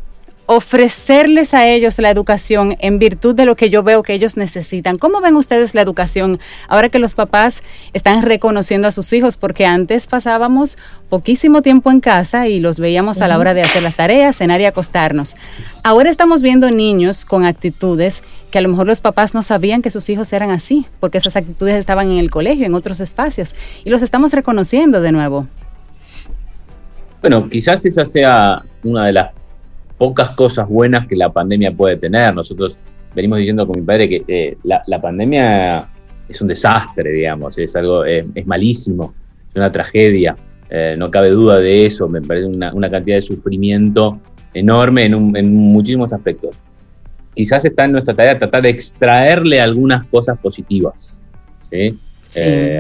ofrecerles a ellos la educación en virtud de lo que yo veo que ellos necesitan. ¿Cómo ven ustedes la educación ahora que los papás están reconociendo a sus hijos? Porque antes pasábamos poquísimo tiempo en casa y los veíamos a la hora de hacer las tareas, cenar y acostarnos. Ahora estamos viendo niños con actitudes que a lo mejor los papás no sabían que sus hijos eran así, porque esas actitudes estaban en el colegio, en otros espacios, y los estamos reconociendo de nuevo. Bueno, quizás esa sea una de las pocas cosas buenas que la pandemia puede tener. Nosotros venimos diciendo con mi padre que eh, la, pandemia es un desastre, digamos, es algo, es malísimo, es una tragedia, eh, no cabe duda de eso, me parece una, cantidad de sufrimiento enorme en, muchísimos aspectos. Quizás está en nuestra tarea tratar de extraerle algunas cosas positivas, eh,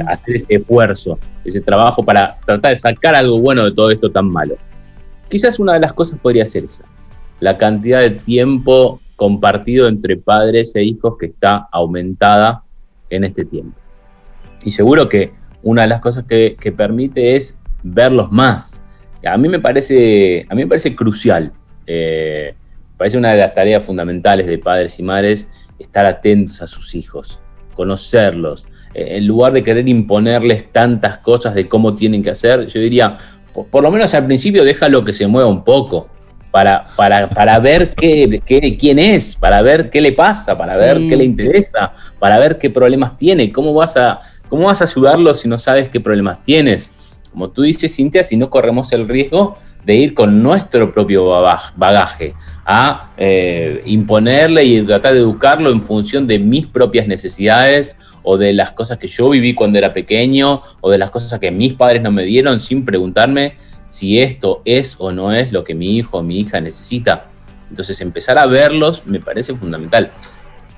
hacer ese esfuerzo, ese trabajo para tratar de sacar algo bueno de todo esto tan malo. Quizás una de las cosas podría ser esa, la cantidad de tiempo compartido entre padres e hijos que está aumentada en este tiempo. Y seguro que una de las cosas que, permite es verlos más. A mí me parece, a mí me parece crucial, eh, parece una de las tareas fundamentales de padres y madres estar atentos a sus hijos, conocerlos, eh, en lugar de querer imponerles tantas cosas de cómo tienen que hacer, yo diría, por, lo menos al principio déjalo que se mueva un poco, para, para, para ver qué, quién es, para ver qué le pasa, para ver qué le interesa, para ver qué problemas tiene, cómo vas, a, cómo vas a ayudarlo si no sabes qué problemas tienes. Como tú dices, Cintia, si no corremos el riesgo de ir con nuestro propio bagaje a eh, imponerle y tratar de educarlo en función de mis propias necesidades o de las cosas que yo viví cuando era pequeño o de las cosas que mis padres no me dieron sin preguntarme si esto es o no es lo que mi hijo o mi hija necesita. Entonces empezar a verlos me parece fundamental.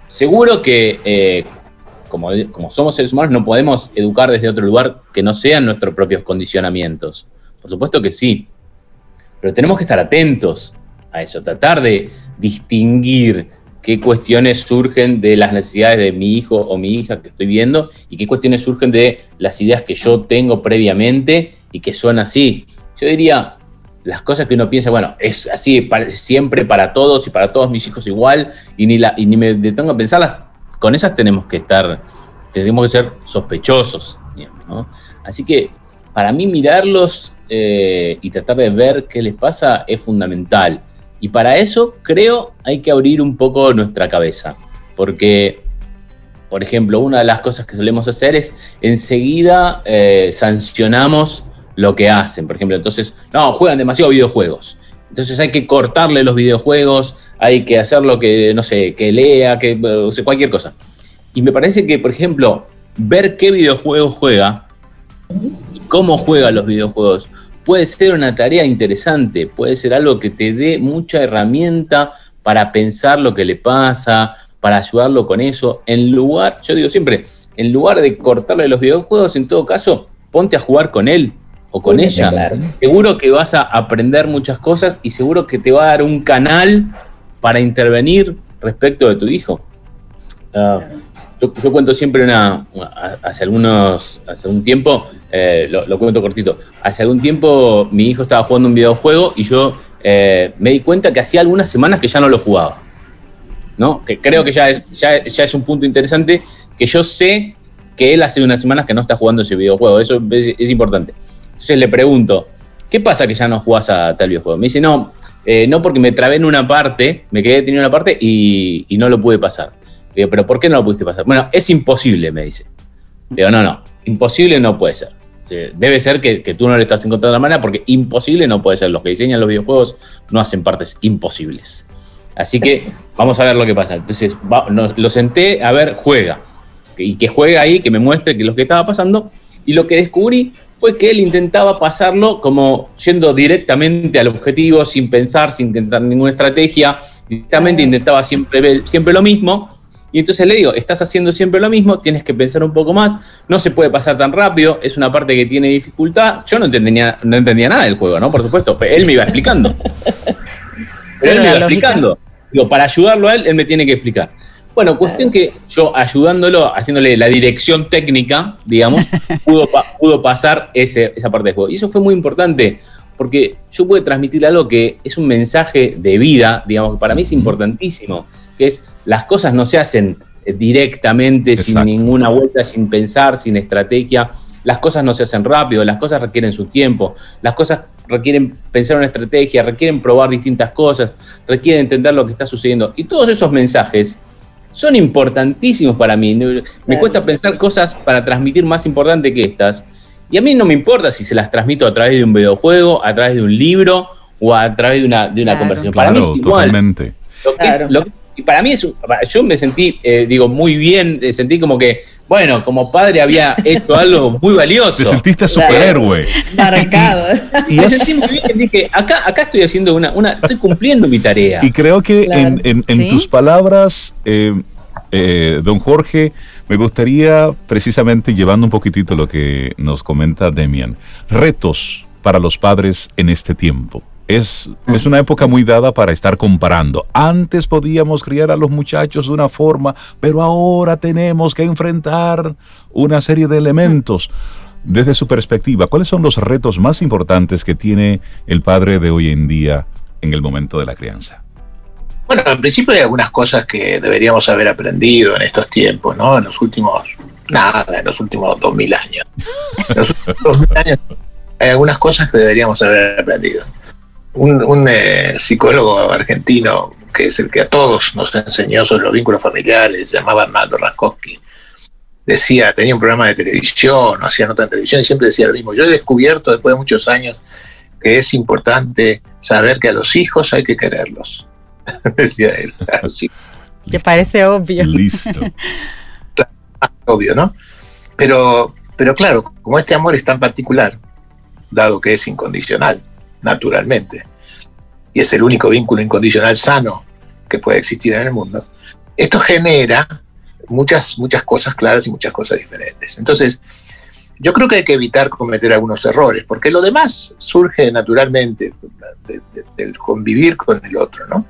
Seguro que eh, como, como, somos seres humanos no podemos educar desde otro lugar que no sean nuestros propios condicionamientos. Por supuesto que sí, pero tenemos que estar atentos a eso, tratar de distinguir qué cuestiones surgen de las necesidades de mi hijo o mi hija que estoy viendo y qué cuestiones surgen de las ideas que yo tengo previamente y que son así. Yo diría, las cosas que uno piensa, bueno, es así siempre para todos y para todos mis hijos igual, y ni, la, y ni me detengo a pensarlas, con esas tenemos que estar, tenemos que ser sospechosos. Así que para mí mirarlos eh, y tratar de ver qué les pasa es fundamental. Y para eso creo hay que abrir un poco nuestra cabeza, porque, por ejemplo, una de las cosas que solemos hacer es enseguida eh, sancionamos lo que hacen. Por ejemplo, entonces, no, juegan demasiado videojuegos. Entonces hay que cortarle los videojuegos, hay que hacer lo que, no sé, que lea, que, o sea, cualquier cosa. Y me parece que, por ejemplo, ver qué videojuegos juega cómo juega los videojuegos puede ser una tarea interesante, puede ser algo que te dé mucha herramienta para pensar lo que le pasa, para ayudarlo con eso. En lugar, yo digo siempre, en lugar de cortarle los videojuegos, en todo caso, ponte a jugar con él, o con ella. Seguro que vas a aprender muchas cosas y seguro que te va a dar un canal para intervenir respecto de tu hijo. Ah, yo, cuento siempre una, hace algunos, hace un tiempo, eh, lo, cuento cortito, hace algún tiempo mi hijo estaba jugando un videojuego y yo eh, me di cuenta que hacía algunas semanas que ya no lo jugaba. ¿no? Que creo que ya es, ya, es un punto interesante que yo sé que él hace unas semanas que no está jugando ese videojuego. Eso es importante. Entonces le pregunto, ¿qué pasa que ya no jugás a tal videojuego? Me dice, no, eh, no porque me trabé en una parte, me quedé teniendo una parte y, no lo pude pasar. Le digo, ¿pero por qué no lo pudiste pasar? Bueno, es imposible, me dice. Le digo, no, no, imposible no puede ser. Debe ser que, tú no le estás encontrando la manera porque imposible no puede ser. Los que diseñan los videojuegos no hacen partes imposibles. Así que vamos a ver lo que pasa. Entonces lo senté, a ver, juega. Y que juegue ahí, que me muestre que lo que estaba pasando. Y lo que descubrí fue que él intentaba pasarlo como yendo directamente al objetivo, sin pensar, sin intentar ninguna estrategia, directamente intentaba siempre, siempre lo mismo. Y entonces le digo, estás haciendo siempre lo mismo, tienes que pensar un poco más, no se puede pasar tan rápido, es una parte que tiene dificultad. Yo no entendía, no entendía nada del juego, ¿no? Por supuesto, él me iba explicando. Pero [laughs] él me iba explicando. Digo, para ayudarlo a él, él me tiene que explicar. Bueno, cuestión que yo ayudándolo, haciéndole la dirección técnica, digamos, [laughs] pudo, pudo pasar ese, esa parte del juego. Y eso fue muy importante, porque yo pude transmitir algo que es un mensaje de vida, digamos, que para mí es importantísimo, que es las cosas no se hacen eh, directamente, sin ninguna vuelta, sin pensar, sin estrategia. Las cosas no se hacen rápido, las cosas requieren su tiempo, las cosas requieren pensar una estrategia, requieren probar distintas cosas, requieren entender lo que está sucediendo. Y todos esos mensajes son importantísimos para mí. Me cuesta pensar cosas para transmitir más importante que estas. Y a mí no me importa si se las transmito a través de un videojuego, a través de un libro o a través de una, de una conversación. para mí es igual. Totalmente. Y para mí es, yo me sentí, eh, digo, muy bien, eh, sentí como que, bueno, como padre había [laughs] hecho algo muy valioso. Te sentiste superhéroe. Marcado. y [laughs] me sentí muy bien, dije, acá, acá estoy haciendo una, una, estoy cumpliendo mi tarea. Y creo que en, en, tus palabras, eh, don Jorge, me gustaría precisamente llevando un poquitito lo que nos comenta Demian, retos para los padres en este tiempo. Es, es, una época muy dada para estar comparando. Antes podíamos criar a los muchachos de una forma, pero ahora tenemos que enfrentar una serie de elementos. Desde su perspectiva, ¿cuáles son los retos más importantes que tiene el padre de hoy en día en el momento de la crianza? Bueno, en principio hay algunas cosas que deberíamos haber aprendido en estos tiempos, ¿no? En los últimos, nada, en los últimos dos mil años. En los últimos dos mil años hay algunas cosas que deberíamos haber aprendido. Un, eh, psicólogo argentino, que es el que a todos nos enseñó sobre los vínculos familiares, se llamaba Arnaldo Raskowski, decía, tenía un programa de televisión, hacía nota en televisión y siempre decía lo mismo. Yo he descubierto después de muchos años que es importante saber que a los hijos hay que quererlos [laughs] decía él. Así. Te parece obvio. Listo. [laughs] obvio, ¿no? Pero, pero claro, como este amor es tan particular, dado que es incondicional, naturalmente, y es el único vínculo incondicional sano que puede existir en el mundo, esto genera muchas, muchas cosas claras y muchas cosas diferentes. Entonces, yo creo que hay que evitar cometer algunos errores, porque lo demás surge naturalmente del convivir con el otro, ¿no?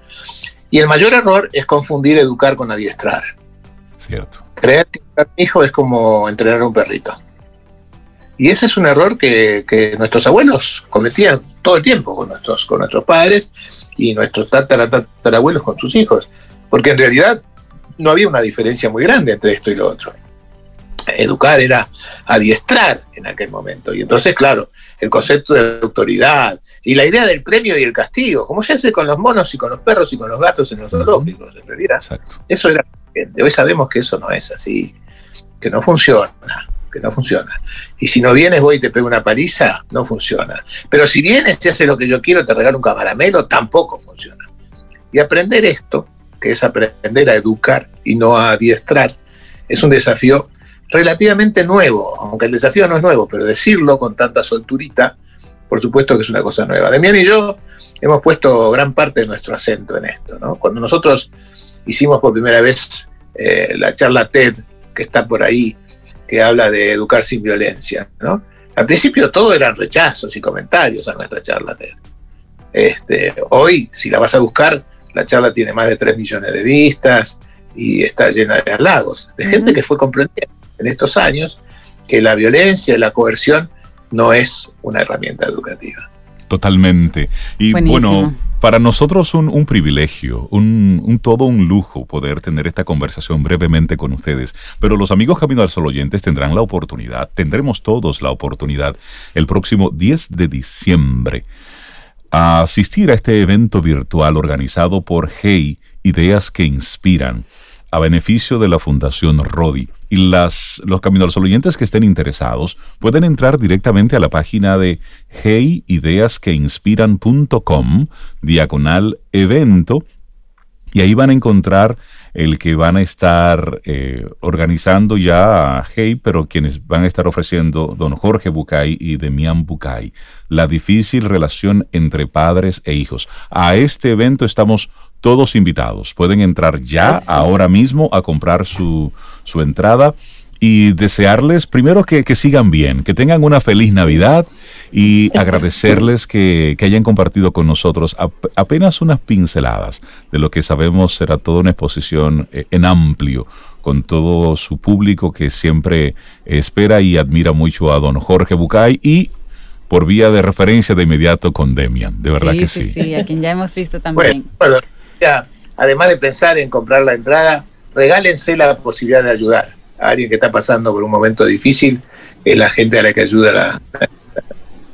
Y el mayor error es confundir educar con adiestrar. Cierto. Creer que educar a un hijo es como entrenar a un perrito. Y ese es un error que, nuestros abuelos cometían todo el tiempo con nuestros, con nuestros padres y nuestros tatarabuelos con sus hijos. Porque en realidad no había una diferencia muy grande entre esto y lo otro educar era adiestrar en aquel momento. Y entonces, claro, el concepto de autoridad y la idea del premio y el castigo, como se hace con los monos y con los perros y con los gatos en los zoológicos, en realidad. Eso era. Hoy sabemos que eso no es así, que no funciona, que no funciona. Y si no vienes, voy y te pego una paliza, no funciona. Pero si vienes y haces lo que yo quiero, te regalo un camaramelo, tampoco funciona. Y aprender esto, que es aprender a educar y no a adiestrar, es un desafío relativamente nuevo, aunque el desafío no es nuevo, pero decirlo con tanta solturita, por supuesto que es una cosa nueva. Demián y yo hemos puesto gran parte de nuestro acento en esto. Cuando nosotros hicimos por primera vez eh, la charla TED, que está por ahí, que habla de educar sin violencia, ¿no? Al principio todo eran rechazos y comentarios a nuestra charla TED. Este, hoy, si la vas a buscar, la charla tiene más de 3 millones de vistas y está llena de halagos, de gente que fue comprendiendo en estos años que la violencia y la coerción no es una herramienta educativa. Totalmente. Y bueno, para nosotros un, un privilegio, un, un, todo un lujo poder tener esta conversación brevemente con ustedes. Pero los amigos Camino al Sol oyentes tendrán la oportunidad, tendremos todos la oportunidad, el próximo 10 de diciembre, a asistir a este evento virtual organizado por Hey, Ideas que Inspiran a beneficio de la Fundación Rodi. Y las, los caminos oyentes que estén interesados pueden entrar directamente a la página de heyideasqueinspiran.com, diagonal evento, Y ahí van a encontrar el que van a estar eh, organizando ya Hey, pero quienes van a estar ofreciendo don Jorge Bucay y Demián Bucay, la difícil relación entre padres e hijos. A este evento estamos todos invitados. Pueden entrar ya, ahora mismo, a comprar su, su entrada y desearles primero que, sigan bien, que tengan una feliz Navidad y [laughs] agradecerles que, hayan compartido con nosotros apenas unas pinceladas de lo que sabemos será toda una exposición eh, en amplio con todo su público que siempre espera y admira mucho a don Jorge Bucay y por vía de referencia de inmediato con Demian, de verdad que sí. Sí, a quien ya hemos visto también. Bueno, ya, además de pensar en comprar la entrada, regálense la posibilidad de ayudar a alguien que está pasando por un momento difícil, es la gente a la que ayuda la,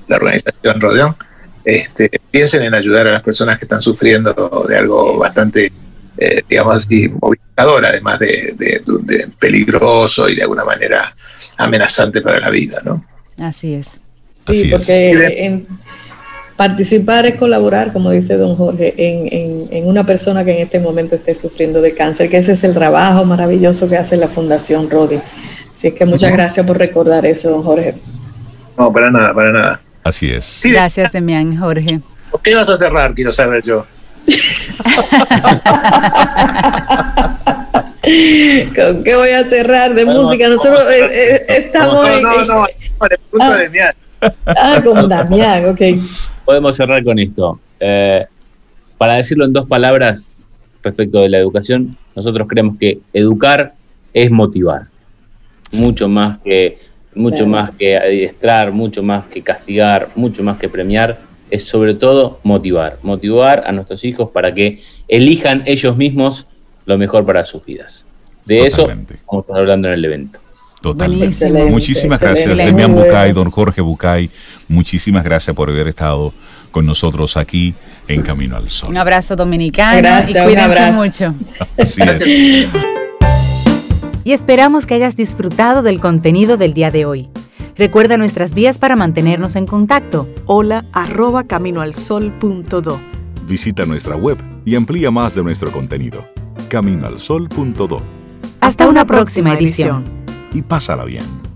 la, organización Rodeón. Este, piensen en ayudar a las personas que están sufriendo de algo bastante, eh, digamos así, movilizador, además de, de, peligroso y de alguna manera amenazante para la vida, ¿no? Así es. Sí, porque participar es colaborar, como dice don Jorge, en, en, una persona que en este momento esté sufriendo de cáncer, que ese es el trabajo maravilloso que hace la Fundación Rodi. Así es que muchas gracias por recordar eso, don Jorge. No, para nada, para nada. Así es. gracias, Demián, Jorge. ¿Por qué vas a cerrar? Quiero saber yo. [laughs] ¿Con qué voy a cerrar de música? Nosotros eh, eh, estamos no, no, no, no, le pregunto a Demián. Ah, con Damián, ok podemos cerrar con esto. Eh, para decirlo en dos palabras respecto de la educación, nosotros creemos que educar es motivar, mucho más que mucho más que adiestrar, mucho más que castigar, mucho más que premiar, es sobre todo motivar, motivar a nuestros hijos para que elijan ellos mismos lo mejor para sus vidas. De eso vamos a estar hablando en el evento. Totalmente. muchísimas gracias, Demian Bucay, don Jorge Bucay. Muchísimas gracias por haber estado con nosotros aquí en Camino al Sol. Un abrazo dominicano gracias, y cuídense mucho. [laughs] Así es. Y esperamos que hayas disfrutado del contenido del día de hoy. Recuerda nuestras vías para mantenernos en contacto. Hola arroba caminoalsol.do. Visita nuestra web y amplía más de nuestro contenido. Caminoalsol.do. Hasta, Hasta una, próxima, edición. Y pásala bien.